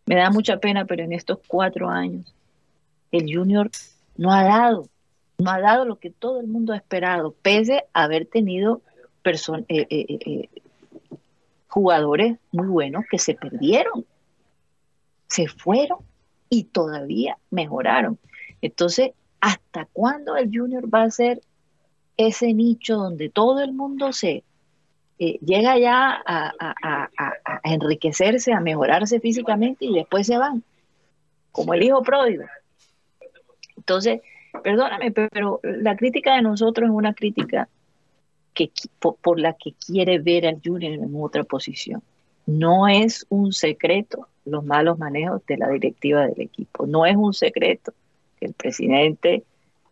Me da mucha pena, pero en estos cuatro años el Junior no ha dado, no ha dado lo que todo el mundo ha esperado, pese a haber tenido person- eh, eh, eh, jugadores muy buenos que se perdieron, se fueron y todavía mejoraron. Entonces, ¿hasta cuándo el Junior va a ser ese nicho donde todo el mundo se eh, llega ya a, a- a- a- a enriquecerse, a mejorarse físicamente y después se van, como el hijo pródigo? Entonces, perdóname, pero la crítica de nosotros es una crítica que, por, por la que quiere ver al Junior en otra posición. No es un secreto los malos manejos de la directiva del equipo. No es un secreto que el presidente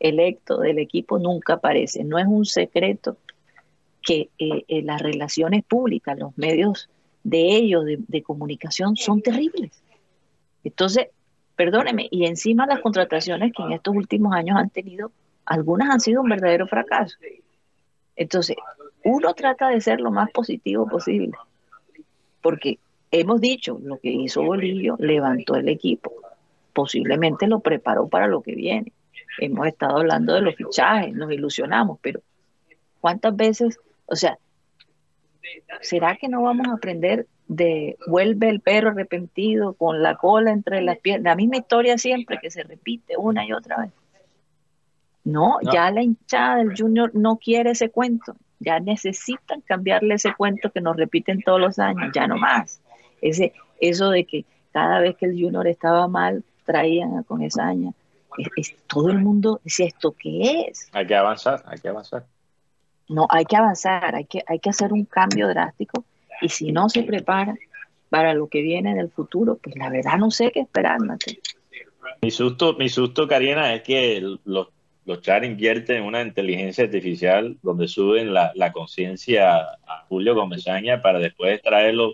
electo del equipo nunca aparece. No es un secreto que eh, eh, las relaciones públicas, los medios de ellos de, de comunicación son terribles. Entonces, perdóneme, y encima las contrataciones que en estos últimos años han tenido, algunas han sido un verdadero fracaso. Entonces, uno trata de ser lo más positivo posible, porque hemos dicho, lo que hizo Bolillo levantó el equipo, posiblemente lo preparó para lo que viene. Hemos estado hablando de los fichajes, nos ilusionamos, pero ¿cuántas veces, o sea, ¿será que no vamos a aprender de vuelve el perro arrepentido con la cola entre las piernas? La misma historia siempre que se repite una y otra vez. No, No. ya la hinchada del Junior no quiere ese cuento. Ya necesitan cambiarle ese cuento que nos repiten todos los años, ya no más. Ese, eso de que cada vez que el Junior estaba mal, traían a Comesaña. Es- es- todo el mundo decía, ¿esto qué es? Hay que avanzar, hay que avanzar. No, hay que avanzar, hay que, hay que hacer un cambio drástico y si no se prepara para lo que viene del futuro, pues la verdad no sé qué esperar, Mateo. Mi susto, mi susto, Karina, es que el- los, los char invierten en una inteligencia artificial donde suben la, la conciencia a Julio Comesaña para después traerlo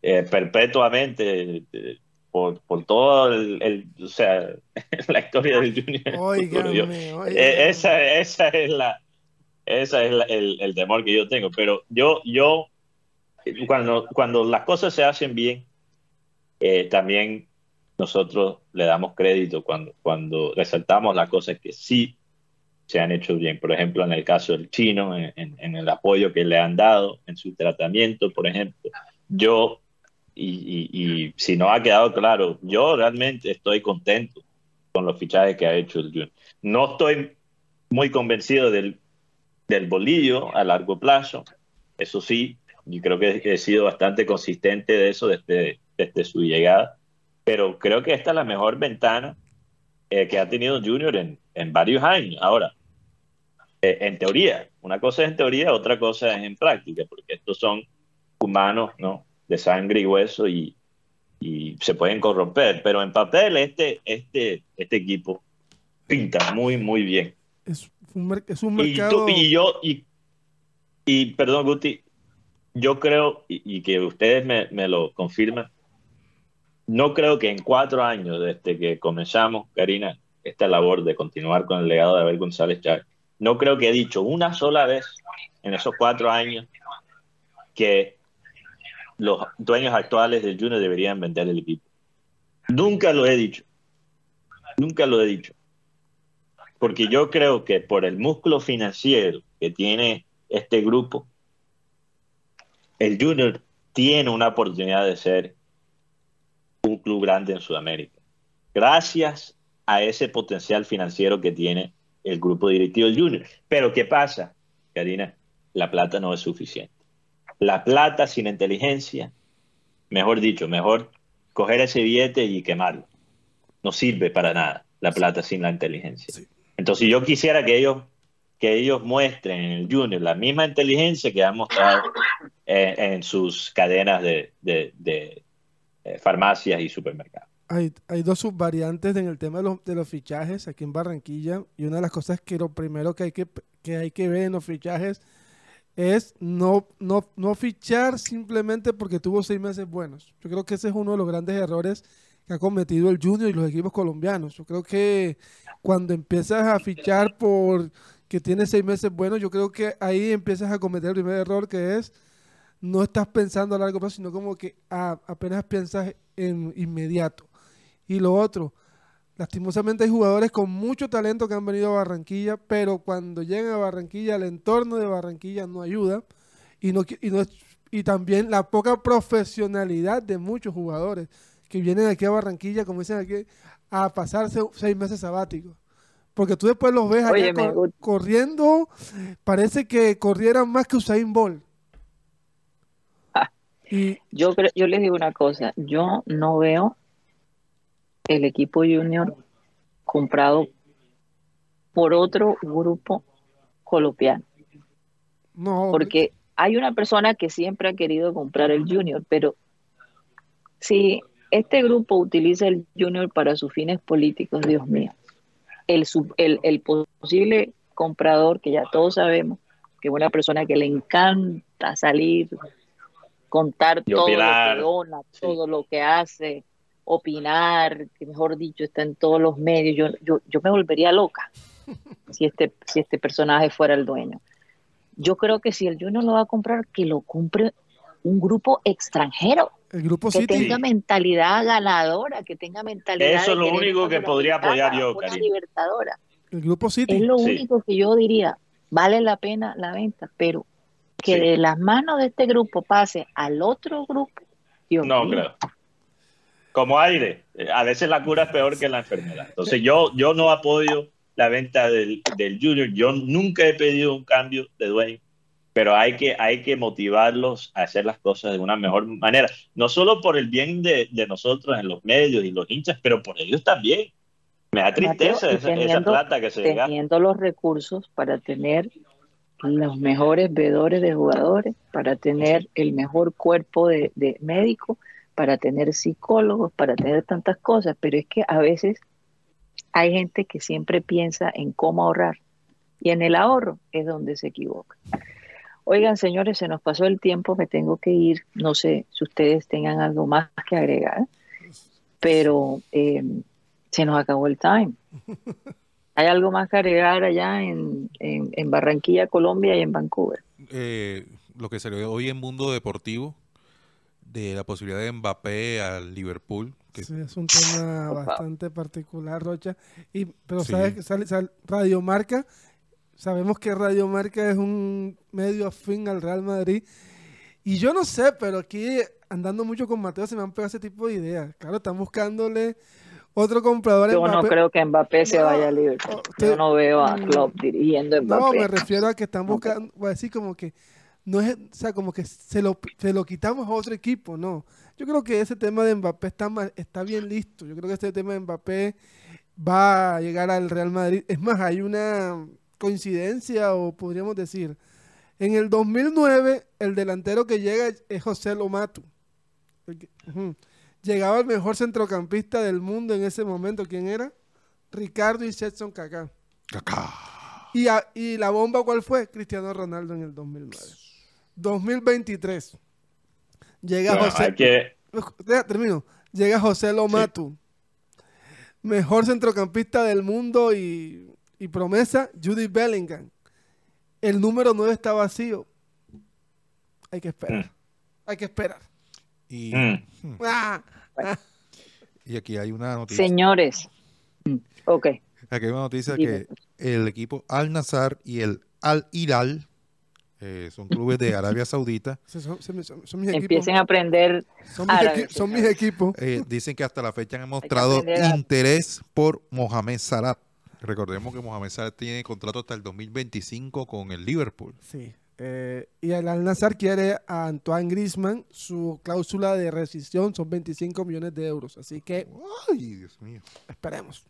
eh, perpetuamente eh, por, por todo el, el- o sea, la historia del Junior. Óigame, Yo- óigame. eh, esa, esa es la esa es la- el, el temor que yo tengo. Pero yo, yo cuando, cuando las cosas se hacen bien, eh, también nosotros le damos crédito cuando, cuando resaltamos las cosas que sí se han hecho bien. Por ejemplo, en el caso del chino, en, en- en el apoyo que le han dado, en su tratamiento, por ejemplo. Yo, y, y- y si no ha quedado claro, yo realmente estoy contento con los fichajes que ha hecho el Junior. No estoy muy convencido del, del bolillo a largo plazo, eso sí, y creo que he sido bastante consistente de eso desde, desde su llegada, pero creo que esta es la mejor ventana eh, que ha tenido Junior en, en varios años. Ahora, eh, en teoría, una cosa es en teoría, otra cosa es en práctica, porque estos son humanos, ¿no? De sangre y hueso y, y se pueden corromper, pero en papel este, este, este equipo pinta muy, muy bien. Es es un Y, mercado. tú- y yo, y, y perdón, Guti, yo creo, y, y que ustedes me, me lo confirman, no creo que en cuatro años desde que comenzamos, Karina, esta labor de continuar con el legado de Abel González Chávez, no creo que he dicho una sola vez en esos cuatro años que los dueños actuales del Junior deberían vender el equipo. Nunca lo he dicho. Nunca lo he dicho. Porque yo creo que por el músculo financiero que tiene este grupo, el Junior tiene una oportunidad de ser un club grande en Sudamérica. Gracias a ese potencial financiero que tiene el grupo directivo del Junior. Pero ¿qué pasa, Karina? La plata no es suficiente. La plata sin inteligencia, mejor dicho, mejor coger ese billete y quemarlo. No sirve para nada la plata sin la inteligencia. Entonces yo quisiera que ellos que ellos muestren en el Junior la misma inteligencia que han mostrado eh, en sus cadenas de, de- de, eh, farmacias y supermercados. Hay, hay dos subvariantes en el tema de los, de los fichajes aquí en Barranquilla y una de las cosas que lo primero que hay que, que hay que ver en los fichajes es no, no, no fichar simplemente porque tuvo seis meses buenos. Yo creo que ese es uno de los grandes errores que ha cometido el Junior y los equipos colombianos. Yo creo que cuando empiezas a fichar por que tiene seis meses buenos, yo creo que ahí empiezas a cometer el primer error que es no estás pensando a largo plazo, sino como que a- apenas piensas en inmediato. Y lo otro, lastimosamente hay jugadores con mucho talento que han venido a Barranquilla, pero cuando llegan a Barranquilla, el entorno de Barranquilla no ayuda. Y, no, y, no y también la poca profesionalidad de muchos jugadores que vienen aquí a Barranquilla, como dicen aquí, a pasarse seis meses sabáticos. Porque tú después los ves cor- Guti. corriendo, parece que corrieran más que Usain Bolt. Y Yo, creo- yo les digo una cosa, yo no veo el equipo junior comprado por otro grupo colombiano. No, Porque hay una persona que siempre ha querido comprar el Junior, pero si este grupo utiliza el Junior para sus fines políticos, Dios mío, el, sub- el, el posible comprador, que ya todos sabemos, que es una persona que le encanta salir, contar Y todo opinar. lo que dona, Sí. todo lo que hace, opinar, que mejor dicho, está en todos los medios. Yo, yo, yo me volvería loca si este, si este personaje fuera el dueño. Yo creo que si el Junior lo va a comprar, que lo compre un grupo extranjero, el grupo que City. tenga mentalidad ganadora, que tenga mentalidad. Eso es lo único que podría apoyar yo, una Karina. libertadora. El grupo City. Es lo Sí. único que yo diría, vale la pena la venta, pero que Sí. de las manos de este grupo pase al otro grupo, Dios No mío. creo. Como aire. Eh, A veces la cura es peor que la enfermedad. Entonces yo, yo no apoyo la venta del, del Junior. Yo nunca he pedido un cambio de dueño, pero hay que, hay que motivarlos a hacer las cosas de una mejor manera. No solo por el bien de, de nosotros en los medios y los hinchas, pero por ellos también. Me da tristeza Mateo, y esa, esa teniendo- plata que se teniendo los recursos para tener los mejores vedores de jugadores, para tener el mejor cuerpo de, de médicos, para tener psicólogos, para tener tantas cosas, pero es que a veces hay gente que siempre piensa en cómo ahorrar y en el ahorro es donde se equivoca. Oigan, señores, se nos pasó el tiempo, me tengo que ir. No sé si ustedes tengan algo más que agregar, pero eh, se nos acabó el time. ¿Hay algo más que agregar allá en, en, en Barranquilla, Colombia y en Vancouver? Eh, lo que salió hoy en Mundo Deportivo de la posibilidad de Mbappé al Liverpool. Que, Sí, es un tema bastante particular, Rocha. Y, pero Sí. sabes que sale, sale- Radio Marca, sabemos que Radio Marca es un medio afín al Real Madrid. Y yo no sé, pero aquí andando mucho con Mateo se me han pegado ese tipo de ideas. Claro, están buscándole otro comprador Yo no Mbappé. creo que Mbappé se vaya a Liverpool. oh, Yo no veo a mm, Klopp dirigiendo a No, Mbappé. me refiero a que están buscando, voy a decir como que no es, o sea, como que se lo, se lo quitamos a otro equipo, no. Yo creo que ese tema de Mbappé está, está bien listo. Yo creo que este tema de Mbappé va a llegar al Real Madrid. Es más, hay una coincidencia o podríamos decir, en el 2009 el delantero que llega es José Lomatu. Llegaba el mejor centrocampista del mundo en ese momento. ¿Quién era? Ricardo y Jetson Kaká. ¿Y, a- ¿Y la bomba cuál fue? Cristiano Ronaldo en el 2009. 2023. Llega José. hay que, Deja, termino. Llega José Lomatu. Mejor centrocampista del mundo y, y promesa, Judy Bellingham. El número 9 está vacío. Hay que esperar. Mm. Hay que esperar. y, Mm. Ah, ah. y aquí hay una noticia. Señores. Mm, Ok. Aquí hay una noticia Dime. que el equipo Al Nazar y el Al Hilal eh, son clubes de Arabia Saudita. Son, son- son- son mis equipos. Empiecen a aprender Son mis, árabe, equi- son mis señores. equipos. eh, dicen que hasta la fecha han mostrado interés por Mohamed Salah. Recordemos que Mohamed Salah tiene contrato hasta el 2025 con el Liverpool. Sí. eh, y el Al Nazar quiere a Antoine Griezmann. Su cláusula de rescisión son 25 millones de euros. Así que Ay, Dios mío. esperemos.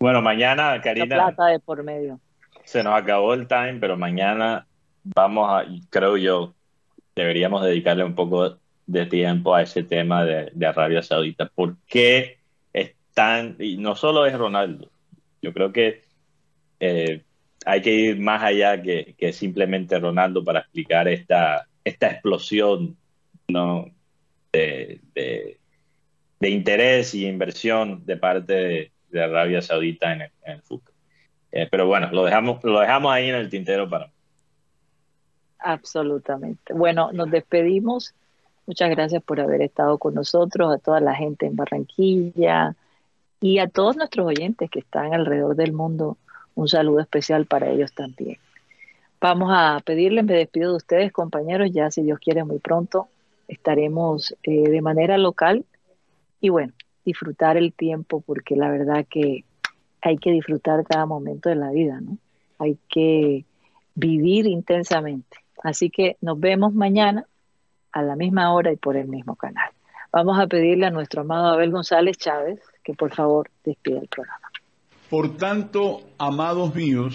bueno, mañana, la Karina, plata de por medio. se nos acabó el time, pero mañana vamos a, creo yo, deberíamos dedicarle un poco de tiempo a ese tema de, de Arabia Saudita. ¿Por qué están, y no solo es Ronaldo, yo creo que eh, hay que ir más allá que, simplemente Ronaldo para explicar esta, esta explosión ¿no? de, de- interés y inversión de parte de, Arabia Saudita en el, en fútbol. Eh, pero bueno, lo dejamos, lo dejamos ahí en el tintero para. Absolutamente. Bueno, nos despedimos. Muchas gracias por haber estado con nosotros, a toda la gente en Barranquilla y a todos nuestros oyentes que están alrededor del mundo. Un saludo especial para ellos también. Vamos a pedirles, me despido de ustedes, compañeros, ya si Dios quiere muy pronto estaremos eh, de manera local y bueno, disfrutar el tiempo porque la verdad que hay que disfrutar cada momento de la vida, ¿no? Hay que vivir intensamente. Así que nos vemos mañana a la misma hora y por el mismo canal. Vamos a pedirle a nuestro amado Abel González Chávez que por favor despida el programa. Por tanto, amados míos,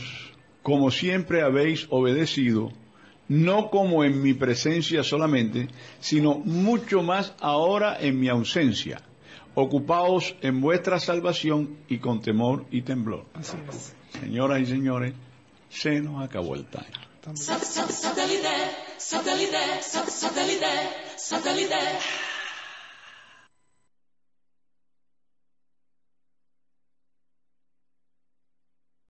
como siempre habéis obedecido, no como en mi presencia solamente, sino mucho más ahora en mi ausencia. Ocupaos en vuestra salvación y con temor y temblor. Señoras y señores, se nos acabó el time. Satellite, satellite, satellite, satellite.